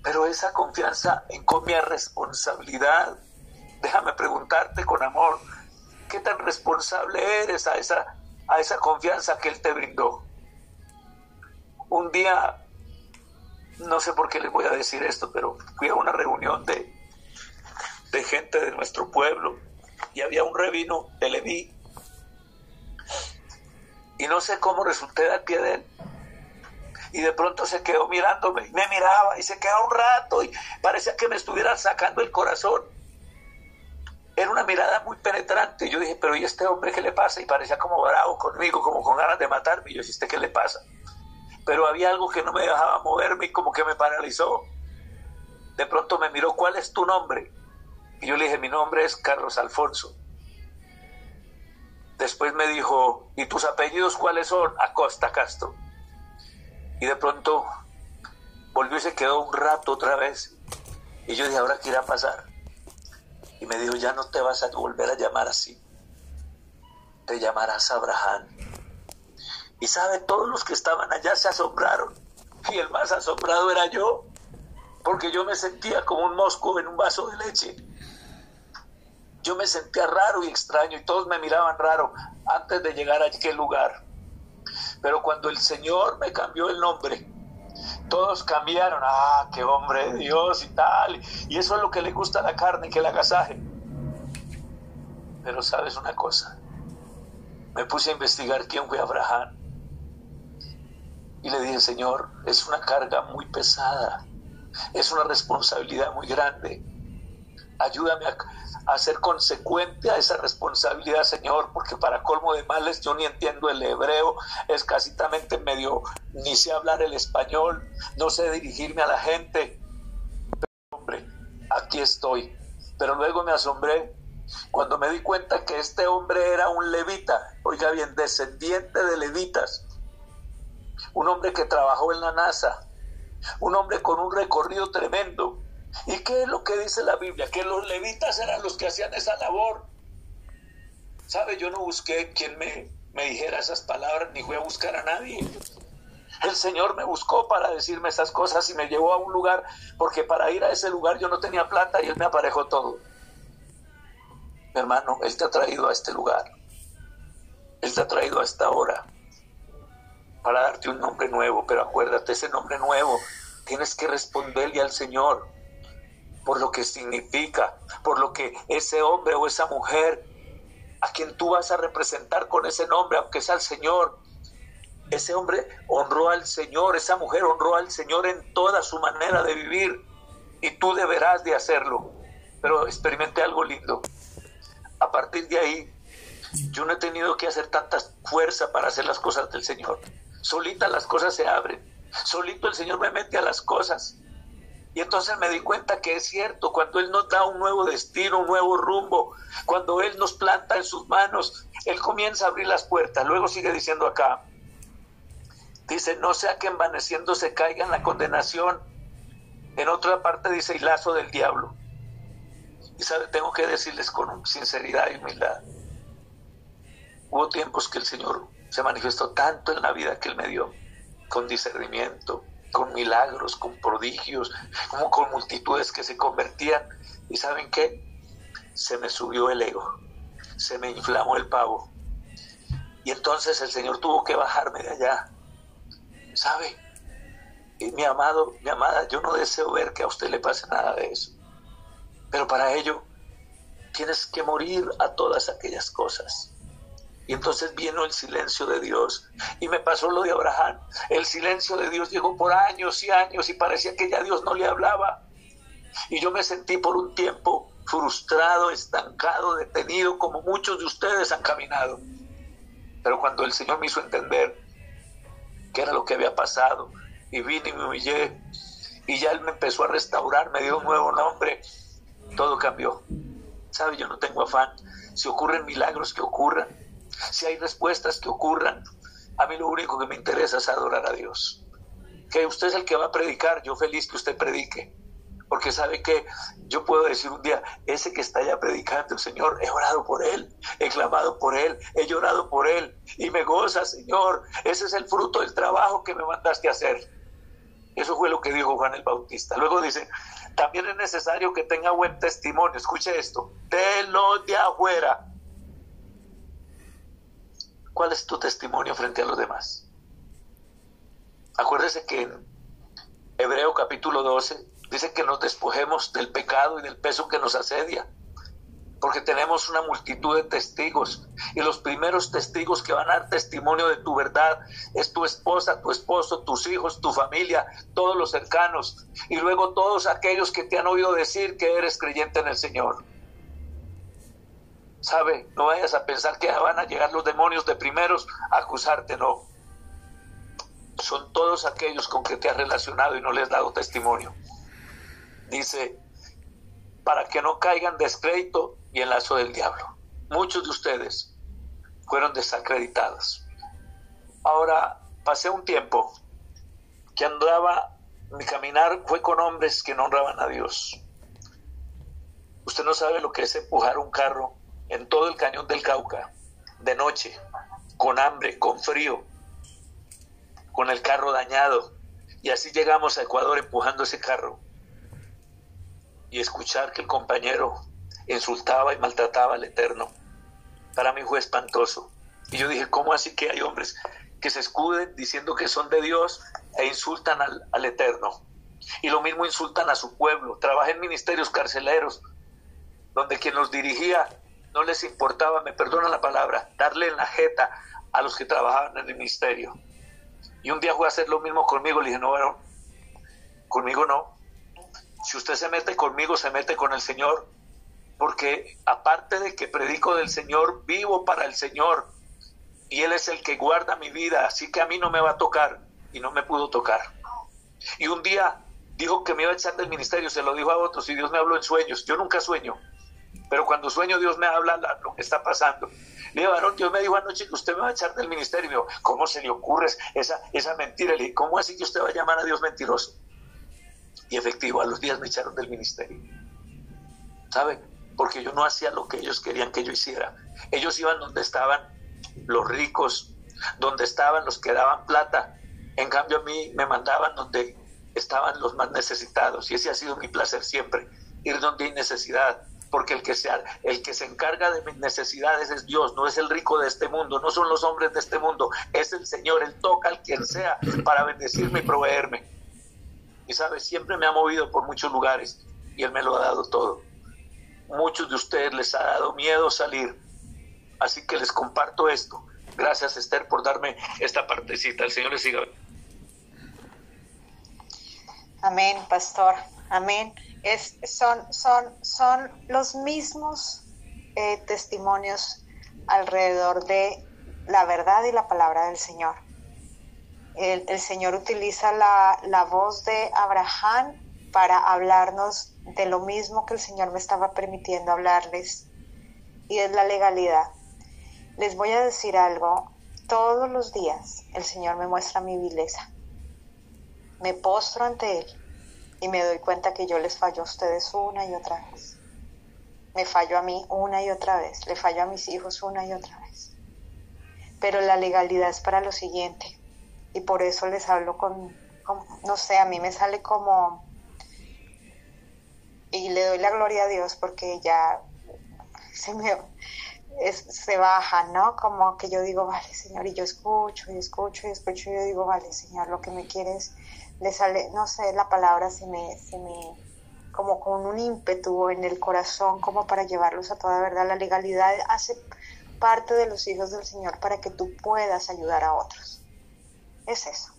Pero esa confianza encomia responsabilidad déjame preguntarte con amor, ¿qué tan responsable eres a esa, a esa confianza que Él te brindó? Un día, no sé por qué les voy a decir esto, pero fui a una reunión de, de gente de nuestro pueblo y había un rabino de Leví y no sé cómo resulté al pie de él. Y de pronto se quedó mirándome, me miraba y se quedó un rato y parecía que me estuviera sacando el corazón. Era una mirada muy penetrante. Yo dije, pero ¿y este hombre qué le pasa? Y parecía como bravo conmigo, como con ganas de matarme. Y yo dije, ¿qué le pasa? Pero había algo que no me dejaba moverme y como que me paralizó. De pronto me miró, ¿cuál es tu nombre? Y yo le dije, mi nombre es Carlos Alfonso. Después me dijo, ¿y tus apellidos cuáles son? Acosta Castro. Y de pronto volvió y se quedó un rato otra vez. Y yo dije, ¿ahora qué irá a pasar? Y me dijo, ya no te vas a volver a llamar así. Te llamarás Abraham. Y sabe, todos los que estaban allá se asombraron. Y el más asombrado era yo, porque yo me sentía como un mosco en un vaso de leche. Yo me sentía raro y extraño y todos me miraban raro antes de llegar a aquel lugar. Pero cuando el Señor me cambió el nombre, todos cambiaron, ah, qué hombre de Dios y tal, y eso es lo que le gusta a la carne, que el agasaje. Pero sabes una cosa, me puse a investigar quién fue Abraham y le dije, Señor, es una carga muy pesada, es una responsabilidad muy grande, ayúdame a, a ser consecuente a esa responsabilidad, Señor, porque para colmo de males yo ni entiendo el hebreo, escasitamente medio, ni sé hablar el español, no sé dirigirme a la gente. Pero, hombre, aquí estoy. Pero luego me asombré cuando me di cuenta que este hombre era un levita, oiga bien, descendiente de levitas, un hombre que trabajó en la NASA, un hombre con un recorrido tremendo, ¿Y qué es lo que dice la Biblia? Que los levitas eran los que hacían esa labor. ¿Sabe? Yo no busqué quien me, me dijera esas palabras, ni fui a buscar a nadie. El Señor me buscó para decirme esas cosas y me llevó a un lugar, porque para ir a ese lugar yo no tenía plata y Él me aparejó todo. hermano, Él te ha traído a este lugar. Él te ha traído a esta hora para darte un nombre nuevo, pero acuérdate, ese nombre nuevo tienes que responderle al Señor por lo que significa, por lo que ese hombre o esa mujer a quien tú vas a representar con ese nombre, aunque sea el Señor, ese hombre honró al Señor, esa mujer honró al Señor en toda su manera de vivir y tú deberás de hacerlo. Pero experimenté algo lindo. A partir de ahí, yo no he tenido que hacer tanta fuerza para hacer las cosas del Señor. Solita las cosas se abren. Solito el Señor me mete a las cosas. Y entonces me di cuenta que es cierto, cuando Él nos da un nuevo destino, un nuevo rumbo, cuando Él nos planta en sus manos, Él comienza a abrir las puertas. Luego sigue diciendo acá, dice, no sea que envaneciendo se caiga en la condenación. En otra parte dice, el lazo del diablo. Y sabe, tengo que decirles con sinceridad y humildad. Hubo tiempos que el Señor se manifestó tanto en la vida que Él me dio, con discernimiento, con milagros, con prodigios, como con multitudes que se convertían. ¿Y saben qué? Se me subió el ego, se me inflamó el pavo. Y entonces el Señor tuvo que bajarme de allá. ¿Sabe? Y mi amado, mi amada, yo no deseo ver que a usted le pase nada de eso. Pero para ello tienes que morir a todas aquellas cosas. Y entonces vino el silencio de Dios. Y me pasó lo de Abraham. El silencio de Dios llegó por años y años y parecía que ya Dios no le hablaba. Y yo me sentí por un tiempo frustrado, estancado, detenido, como muchos de ustedes han caminado. Pero cuando el Señor me hizo entender qué era lo que había pasado, y vine y me humillé, y ya Él me empezó a restaurar, me dio un nuevo nombre, todo cambió. ¿Sabe? Yo no tengo afán. Si ocurren milagros, que ocurran si hay respuestas que ocurran, a mí lo único que me interesa es adorar a Dios. Que usted es el que va a predicar, yo feliz que usted predique. Porque sabe que yo puedo decir un día, ese que está allá predicando, Señor, he orado por él, he clamado por él, he llorado por él y me goza, Señor. Ese es el fruto del trabajo que me mandaste a hacer. Eso fue lo que dijo Juan el Bautista. Luego dice, también es necesario que tenga buen testimonio. Escuche esto, de lo de afuera ¿Cuál es tu testimonio frente a los demás? Acuérdese que en Hebreo capítulo 12 dice que nos despojemos del pecado y del peso que nos asedia, porque tenemos una multitud de testigos y los primeros testigos que van a dar testimonio de tu verdad es tu esposa, tu esposo, tus hijos, tu familia, todos los cercanos y luego todos aquellos que te han oído decir que eres creyente en el Señor. ¿Sabe? No vayas a pensar que van a llegar los demonios de primeros a acusarte, no. Son todos aquellos con que te has relacionado y no les has dado testimonio. Dice, para que no caigan descrédito y en lazo del diablo. Muchos de ustedes fueron desacreditados. Ahora, pasé un tiempo que andaba, mi caminar fue con hombres que no honraban a Dios. Usted no sabe lo que es empujar un carro en todo el cañón del Cauca, de noche, con hambre, con frío, con el carro dañado. Y así llegamos a Ecuador empujando ese carro. Y escuchar que el compañero insultaba y maltrataba al Eterno, para mí fue espantoso. Y yo dije, ¿cómo así que hay hombres que se escuden diciendo que son de Dios e insultan al, al Eterno? Y lo mismo insultan a su pueblo. Trabajé en ministerios carceleros, donde quien los dirigía no les importaba, me perdona la palabra, darle en la jeta a los que trabajaban en el ministerio. Y un día fue a hacer lo mismo conmigo, le dije, no, bueno, conmigo no. Si usted se mete conmigo, se mete con el Señor, porque aparte de que predico del Señor, vivo para el Señor, y Él es el que guarda mi vida, así que a mí no me va a tocar, y no me pudo tocar. Y un día dijo que me iba a echar del ministerio, se lo dijo a otros, y Dios me habló en sueños. Yo nunca sueño, pero cuando sueño Dios me habla lo que está pasando. Le digo, varón, Dios me dijo anoche que usted me va a echar del ministerio. Y me dijo, ¿cómo se le ocurre esa, esa mentira? Le ¿cómo así que usted va a llamar a Dios mentiroso? Y efectivo, a los días me echaron del ministerio. ¿Sabe? Porque yo no hacía lo que ellos querían que yo hiciera. Ellos iban donde estaban los ricos, donde estaban los que daban plata. En cambio a mí me mandaban donde estaban los más necesitados. Y ese ha sido mi placer siempre, ir donde hay necesidad porque el que, sea, el que se encarga de mis necesidades es Dios, no es el rico de este mundo, no son los hombres de este mundo, es el Señor, Él toca al quien sea para bendecirme y proveerme. Y sabe, siempre me ha movido por muchos lugares y Él me lo ha dado todo. Muchos de ustedes les ha dado miedo salir, así que les comparto esto. Gracias Esther por darme esta partecita. El Señor les siga. Amén, pastor. Amén son, son, son los mismos eh, testimonios alrededor de la verdad y la palabra del Señor. El, Señor utiliza la, la, voz de Abraham para hablarnos de lo mismo que el Señor me estaba permitiendo hablarles, y es la legalidad. Les voy a decir algo, todos los días el Señor me muestra mi vileza. Me postro ante Él y me doy cuenta que yo les fallo a ustedes una y otra vez. me fallo a mí una y otra vez, le fallo a mis hijos una y otra vez. Pero la legalidad es para lo siguiente y por eso les hablo con, no sé, a mí me sale como, y le doy la gloria a Dios porque ya se me se baja, ¿no? Como que yo digo, vale, Señor, y yo escucho, y escucho, y escucho, y yo digo, vale, Señor, lo que me quieres, le sale, no sé, la palabra se me, se me, como con un ímpetu en el corazón, como para llevarlos a toda verdad. La legalidad hace parte de los hijos del Señor para que tú puedas ayudar a otros. Es eso.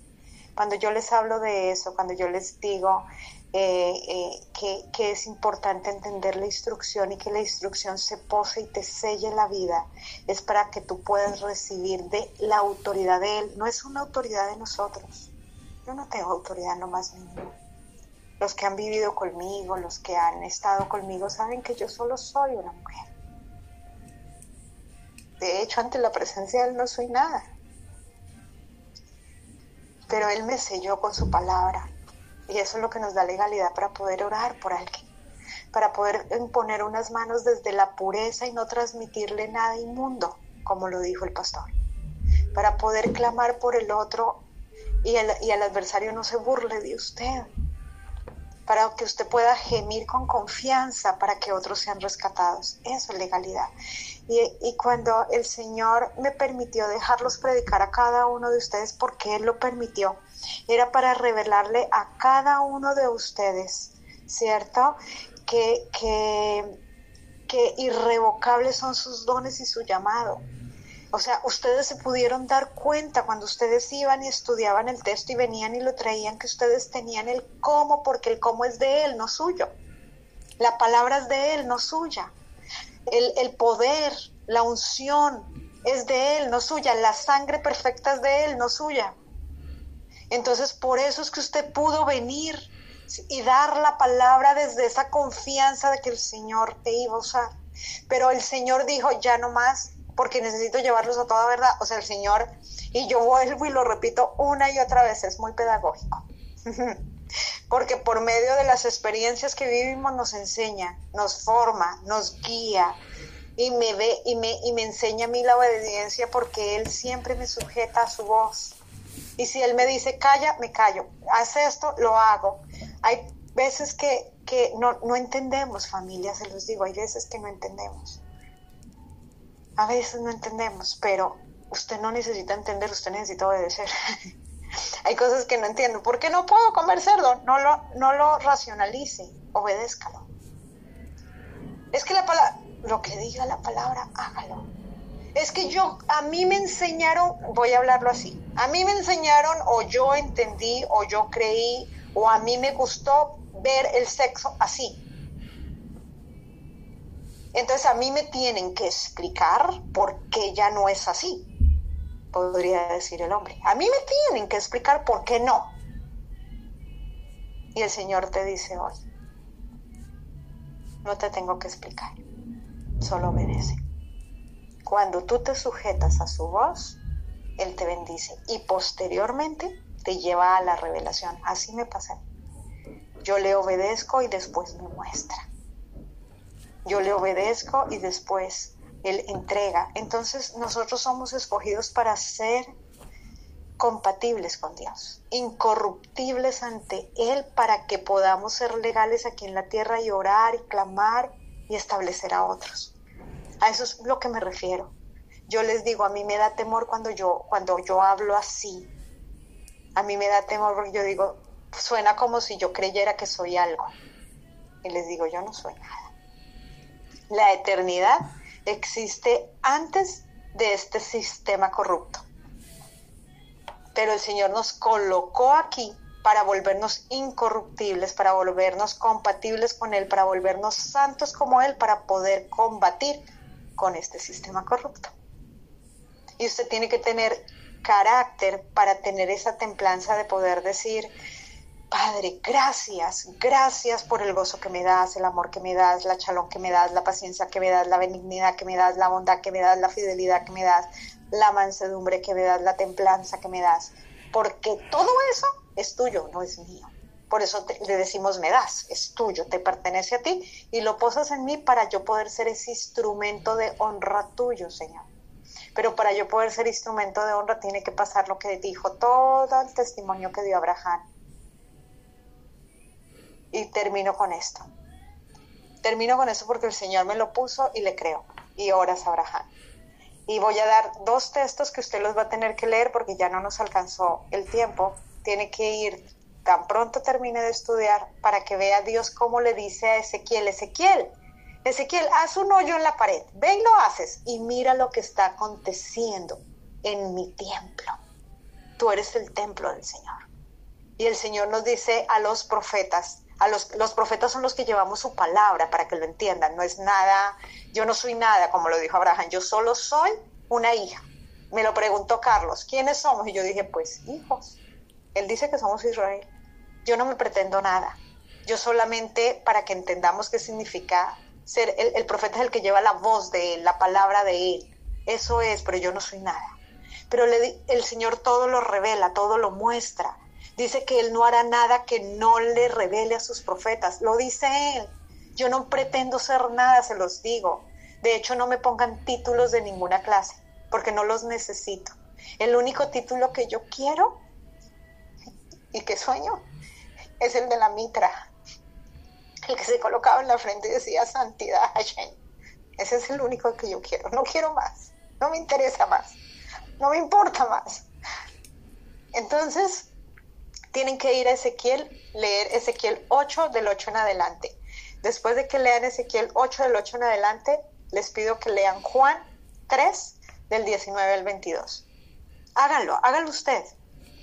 Cuando yo les hablo de eso, cuando yo les digo eh, eh, que, es importante entender la instrucción y que la instrucción se pose y te selle la vida, es para que tú puedas recibir de la autoridad de Él. No es una autoridad de nosotros. Yo no tengo autoridad no más mínimo los que han vivido conmigo, los que han estado conmigo, saben que yo solo soy una mujer. De hecho, ante la presencia de Él no soy nada. Pero Él me selló con su palabra. Y eso es lo que nos da legalidad para poder orar por alguien. Para poder imponer unas manos desde la pureza y no transmitirle nada inmundo, como lo dijo el pastor. Para poder clamar por el otro y el, y adversario no se burle de usted para que usted pueda gemir con confianza para que otros sean rescatados. Eso es legalidad. Y, cuando el Señor me permitió dejarlos predicar a cada uno de ustedes, porque Él lo permitió, era para revelarle a cada uno de ustedes, ¿cierto? Que, que, que irrevocables son sus dones y su llamado o sea, ustedes se pudieron dar cuenta cuando ustedes iban y estudiaban el texto y venían y lo traían que ustedes tenían el cómo, porque el cómo es de Él, no suyo. La palabra es de Él, no suya. El, el poder, la unción es de Él, no suya. La sangre perfecta es de Él, no suya. Entonces, por eso es que usted pudo venir y dar la palabra desde esa confianza de que el Señor te iba a usar. Pero el Señor dijo, ya no más, porque necesito llevarlos a toda verdad. O sea, el Señor, y yo vuelvo y lo repito una y otra vez, es muy pedagógico. porque por medio de las experiencias que vivimos nos enseña, nos forma, nos guía y me ve y me, y me enseña a mí la obediencia porque Él siempre me sujeta a su voz. Y si Él me dice, calla, me callo. Haz esto, lo hago. Hay veces que, que no, no entendemos, familia, se los digo, hay veces que no entendemos a veces no entendemos, pero usted no necesita entender, usted necesita obedecer. Hay cosas que no entiendo. ¿Por qué no puedo comer cerdo? No lo, no lo racionalice, obedézcalo. Es que la palabra, lo que diga la palabra, hágalo. Es que yo, a mí me enseñaron, voy a hablarlo así, a mí me enseñaron o yo entendí o yo creí o a mí me gustó ver el sexo así. Entonces a mí me tienen que explicar por qué ya no es así, podría decir el hombre. A mí me tienen que explicar por qué no. Y el Señor te dice hoy, no te tengo que explicar, solo obedece. Cuando tú te sujetas a su voz, Él te bendice y posteriormente te lleva a la revelación. Así me pasa. Yo le obedezco y después me muestra yo le obedezco y después Él entrega. Entonces nosotros somos escogidos para ser compatibles con Dios, incorruptibles ante Él para que podamos ser legales aquí en la tierra y orar y clamar y establecer a otros. A eso es lo que me refiero. Yo les digo, a mí me da temor cuando yo, cuando yo hablo así. A mí me da temor porque yo digo, suena como si yo creyera que soy algo. Y les digo, yo no soy nada. La eternidad existe antes de este sistema corrupto. Pero el Señor nos colocó aquí para volvernos incorruptibles, para volvernos compatibles con Él, para volvernos santos como Él, para poder combatir con este sistema corrupto. Y usted tiene que tener carácter para tener esa templanza de poder decir, Padre, gracias, gracias por el gozo que me das, el amor que me das, la chalón que me das, la paciencia que me das, la benignidad que me das, la bondad que me das, la fidelidad que me das, la mansedumbre que me das, la templanza que me das, porque todo eso es tuyo, no es mío. Por eso le decimos me das, es tuyo, te pertenece a ti y lo posas en mí para yo poder ser ese instrumento de honra tuyo, Señor. Pero para yo poder ser instrumento de honra tiene que pasar lo que dijo todo el testimonio que dio Abraham. Y termino con esto. Termino con esto porque el Señor me lo puso y le creo. Y oras Abraham. Y voy a dar dos textos que usted los va a tener que leer porque ya no nos alcanzó el tiempo. Tiene que ir tan pronto termine de estudiar para que vea Dios cómo le dice a Ezequiel, Ezequiel, Ezequiel, haz un hoyo en la pared, ve y lo haces y mira lo que está aconteciendo en mi templo. Tú eres el templo del Señor. Y el Señor nos dice a los profetas, a los, los profetas son los que llevamos su palabra para que lo entiendan, no es nada, yo no soy nada, como lo dijo Abraham, yo solo soy una hija. Me lo preguntó Carlos, ¿quiénes somos? Y yo dije, pues hijos. Él dice que somos Israel. Yo no me pretendo nada. Yo solamente, para que entendamos qué significa ser, el, profeta es el que lleva la voz de él, la palabra de él. Eso es, pero yo no soy nada. Pero el Señor todo lo revela, todo lo muestra. Dice que Él no hará nada que no le revele a sus profetas. Lo dice Él. Yo no pretendo ser nada, se los digo. De hecho, no me pongan títulos de ninguna clase, porque no los necesito. El único título que yo quiero y que sueño es el de la mitra, el que se colocaba en la frente y decía santidad Hashem. Ese es el único que yo quiero, no quiero más, no me interesa más, no me importa más. Entonces, tienen que ir a Ezequiel, leer Ezequiel 8 del 8 en adelante. Después de que lean Ezequiel 8 del 8 en adelante, les pido que lean Juan 3 del 19 al 22. Háganlo, háganlo usted.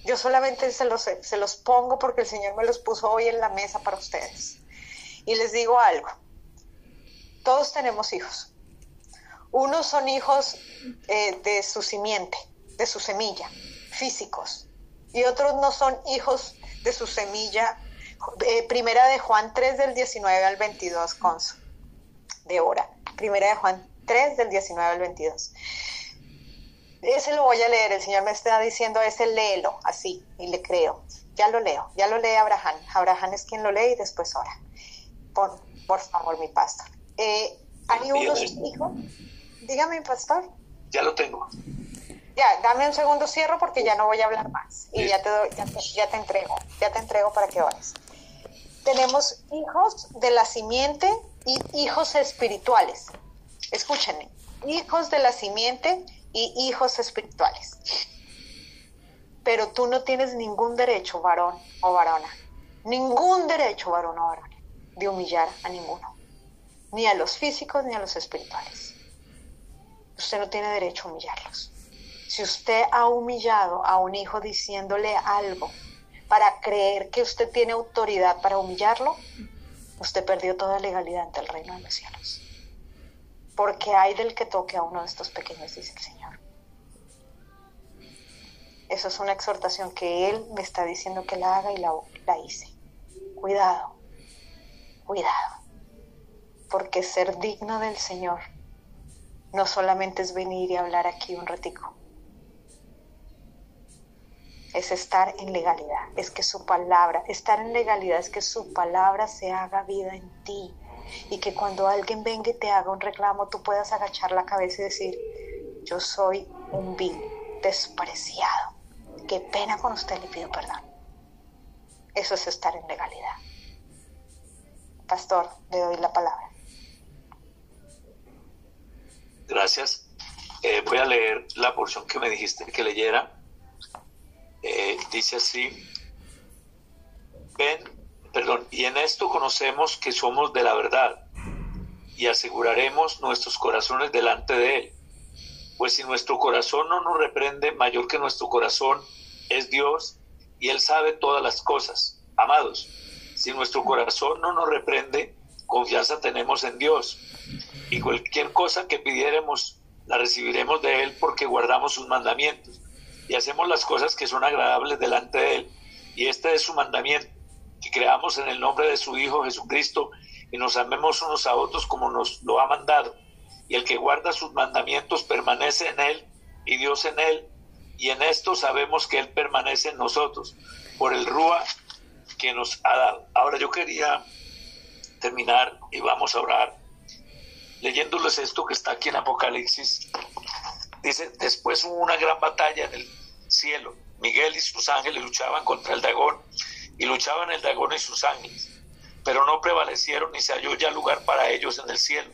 Yo solamente se los, se los pongo porque el Señor me los puso hoy en la mesa para ustedes. Y les digo algo, todos tenemos hijos. Unos son hijos eh, de su simiente, de su semilla, físicos. Y otros no son hijos de su semilla. Eh, primera de Juan 3 del 19 al 22, conso, de hora. Primera de Juan 3 del 19 al 22 ese lo voy a leer, el Señor me está diciendo ese léelo, así, y le creo. Ya lo leo, ya lo lee Abraham. Abraham es quien lo lee y después ora. Por, por favor, mi pastor. Eh, hay unos hijos. Dígame, pastor. Ya lo tengo. Ya, dame un segundo cierro porque ya no voy a hablar más. Y ya te, doy, ya, te, ya te entrego, ya te entrego para que ores. Tenemos hijos de la simiente y hijos espirituales. Escúchenme, hijos de la simiente y hijos espirituales. Pero tú no tienes ningún derecho, varón o varona, ningún derecho, varón o varona, de humillar a ninguno, ni a los físicos ni a los espirituales. Usted no tiene derecho a humillarlos. Si usted ha humillado a un hijo diciéndole algo para creer que usted tiene autoridad para humillarlo, usted perdió toda legalidad ante el reino de los cielos. Porque hay del que toque a uno de estos pequeños, dice el Señor. Eso es una exhortación que Él me está diciendo que la haga y la, hice. Cuidado, cuidado, porque ser digno del Señor no solamente es venir y hablar aquí un ratico, es estar en legalidad, es que su palabra, estar en legalidad es que su palabra se haga vida en ti y que cuando alguien venga y te haga un reclamo tú puedas agachar la cabeza y decir, yo soy un vil despreciado qué pena con usted, le pido perdón. Eso es estar en legalidad. Pastor, le doy la palabra. Gracias. Eh, voy a leer la porción que me dijiste que leyera. Eh, dice así, ven, perdón, y en esto conocemos que somos de la verdad y aseguraremos nuestros corazones delante de Él pues si nuestro corazón no nos reprende, mayor que nuestro corazón es Dios y Él sabe todas las cosas. Amados, si nuestro corazón no nos reprende, confianza tenemos en Dios. Y cualquier cosa que pidiéramos, la recibiremos de Él porque guardamos sus mandamientos y hacemos las cosas que son agradables delante de Él. Y este es su mandamiento, que creamos en el nombre de su Hijo Jesucristo y nos amemos unos a otros como nos lo ha mandado y el que guarda sus mandamientos permanece en él y Dios en él, y en esto sabemos que él permanece en nosotros, por el Rúa que nos ha dado. Ahora yo quería terminar y vamos a orar leyéndoles esto que está aquí en Apocalipsis. Dice, después hubo una gran batalla en el cielo. Miguel y sus ángeles luchaban contra el dragón y luchaban el dragón y sus ángeles, pero no prevalecieron ni se halló ya lugar para ellos en el cielo.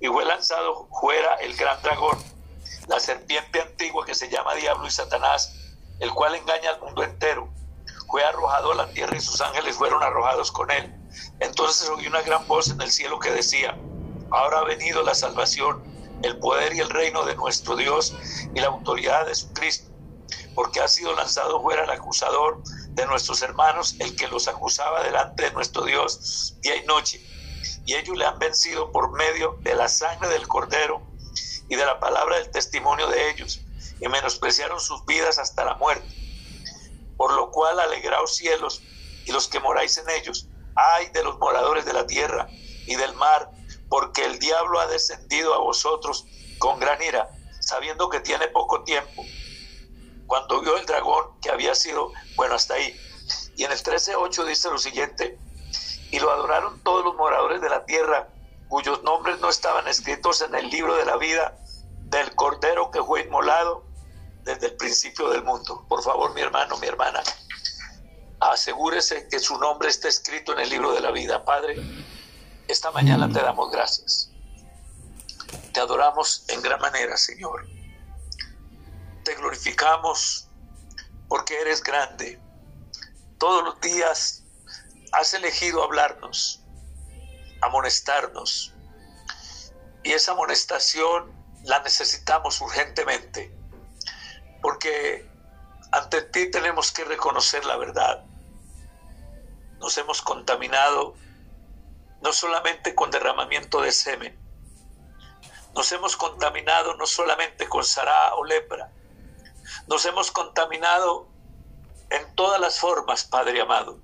Y fue lanzado fuera el gran dragón, la serpiente antigua que se llama Diablo y Satanás, el cual engaña al mundo entero. Fue arrojado a la tierra y sus ángeles fueron arrojados con él. Entonces oí una gran voz en el cielo que decía, ahora ha venido la salvación, el poder y el reino de nuestro Dios y la autoridad de su Cristo, porque ha sido lanzado fuera el acusador de nuestros hermanos, el que los acusaba delante de nuestro Dios día y noche. Y ellos le han vencido por medio de la sangre del cordero y de la palabra del testimonio de ellos, y menospreciaron sus vidas hasta la muerte. Por lo cual alegraos cielos y los que moráis en ellos, ay de los moradores de la tierra y del mar, porque el diablo ha descendido a vosotros con gran ira, sabiendo que tiene poco tiempo. Cuando vio el dragón, que había sido, bueno, hasta ahí. Y en el 13.8 dice lo siguiente, y lo adoraron todos los moradores de la tierra, cuyos nombres no estaban escritos en el libro de la vida del Cordero que fue inmolado desde el principio del mundo. Por favor, mi hermano, mi hermana, asegúrese que su nombre esté escrito en el libro de la vida. Padre, esta mañana te damos gracias. Te adoramos en gran manera, Señor. Te glorificamos porque eres grande. Todos los días has elegido hablarnos, amonestarnos. Y esa amonestación la necesitamos urgentemente, porque ante ti tenemos que reconocer la verdad. Nos hemos contaminado no solamente con derramamiento de semen, nos hemos contaminado no solamente con sará o lepra, nos hemos contaminado en todas las formas, Padre amado,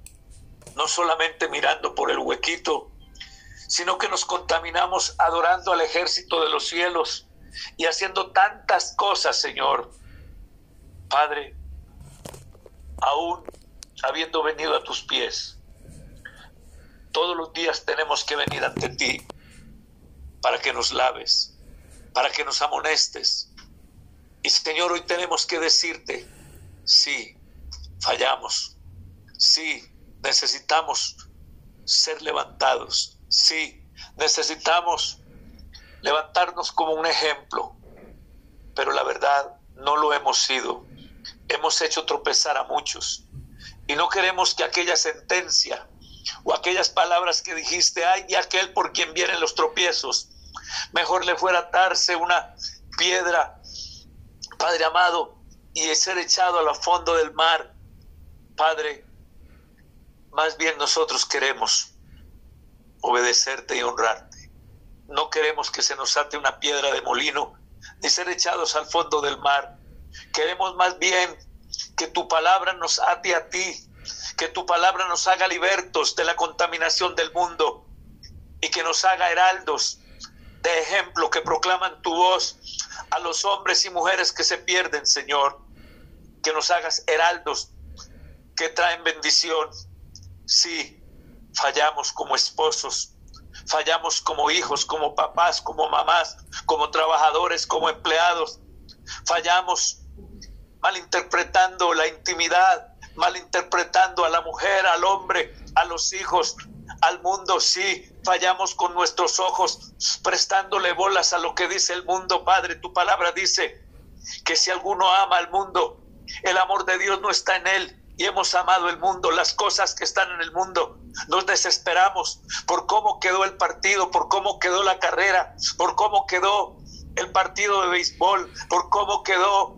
no solamente mirando por el huequito, sino que nos contaminamos adorando al ejército de los cielos y haciendo tantas cosas, Señor. Padre, aún habiendo venido a tus pies, todos los días tenemos que venir ante ti para que nos laves, para que nos amonestes. Y Señor, hoy tenemos que decirte, sí, fallamos, sí, necesitamos ser levantados, sí, necesitamos levantarnos como un ejemplo, pero la verdad no lo hemos sido. Hemos hecho tropezar a muchos y no queremos que aquella sentencia o aquellas palabras que dijiste, ay, y aquel por quien vienen los tropiezos, mejor le fuera atarse una piedra, Padre amado, y ser echado a la fondo del mar. Padre, más bien nosotros queremos obedecerte y honrarte. No queremos que se nos ate una piedra de molino, ni ser echados al fondo del mar. Queremos más bien que tu palabra nos ate a ti, que tu palabra nos haga libertos de la contaminación del mundo y que nos haga heraldos de ejemplo que proclaman tu voz a los hombres y mujeres que se pierden, Señor. Que nos hagas heraldos que traen bendición. Sí, fallamos como esposos, fallamos como hijos, como papás, como mamás, como trabajadores, como empleados. Fallamos malinterpretando la intimidad, malinterpretando a la mujer, al hombre, a los hijos, al mundo, sí, fallamos con nuestros ojos, prestándole bolas a lo que dice el mundo, Padre. Tu palabra dice que si alguno ama al mundo, el amor de Dios no está en él y hemos amado el mundo, las cosas que están en el mundo. Nos desesperamos por cómo quedó el partido, por cómo quedó la carrera, por cómo quedó el partido de béisbol, por cómo quedó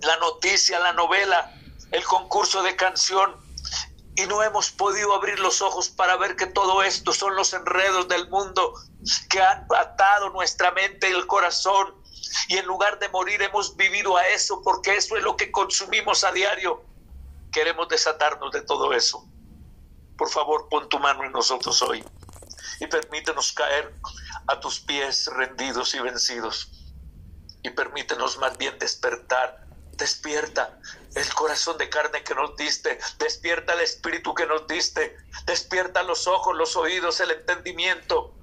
la noticia, la novela, el concurso de canción y no hemos podido abrir los ojos para ver que todo esto son los enredos del mundo que han atado nuestra mente y el corazón. Y en lugar de morir hemos vivido a eso porque eso es lo que consumimos a diario. Queremos desatarnos de todo eso. Por favor, pon tu mano en nosotros hoy y permítenos caer a tus pies rendidos y vencidos. Y permítenos más bien despertar Despierta el corazón de carne que nos diste, despierta el espíritu que nos diste, despierta los ojos, los oídos, el entendimiento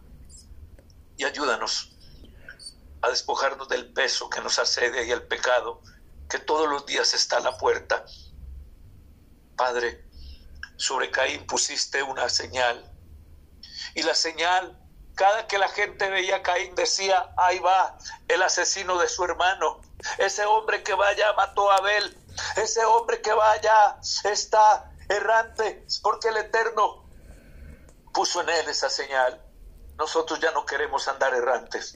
y ayúdanos a despojarnos del peso que nos asedia y el pecado que todos los días está a la puerta. Padre, sobre Caín pusiste una señal y la señal cada que la gente veía a Caín decía, ahí va el asesino de su hermano, ese hombre que vaya mató a Abel, ese hombre que vaya está errante, porque el Eterno puso en él esa señal. Nosotros ya no queremos andar errantes,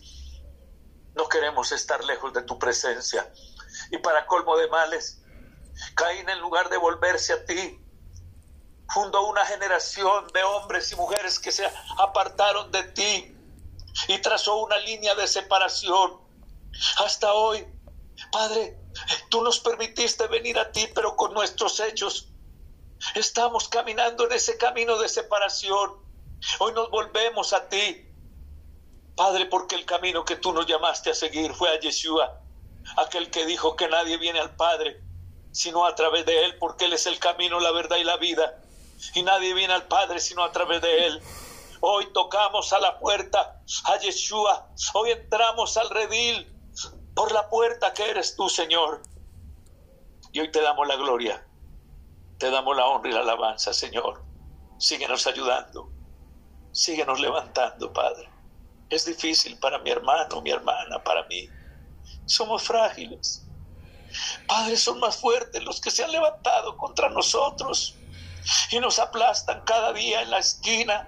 no queremos estar lejos de tu presencia. Y para colmo de males, Caín en lugar de volverse a ti, fundó una generación de hombres y mujeres que se apartaron de ti y trazó una línea de separación. Hasta hoy, Padre, tú nos permitiste venir a ti, pero con nuestros hechos estamos caminando en ese camino de separación. Hoy nos volvemos a ti, Padre, porque el camino que tú nos llamaste a seguir fue a Yeshua, aquel que dijo que nadie viene al Padre sino a través de Él, porque Él es el camino, la verdad y la vida y nadie viene al Padre sino a través de Él. Hoy tocamos a la puerta, a Yeshua. Hoy entramos al redil por la puerta que eres tú, Señor. Y hoy te damos la gloria, te damos la honra y la alabanza, Señor. Síguenos ayudando, síguenos levantando, Padre. Es difícil para mi hermano, mi hermana, para mí. Somos frágiles. Padre, son más fuertes los que se han levantado contra nosotros y nos aplastan cada día en la esquina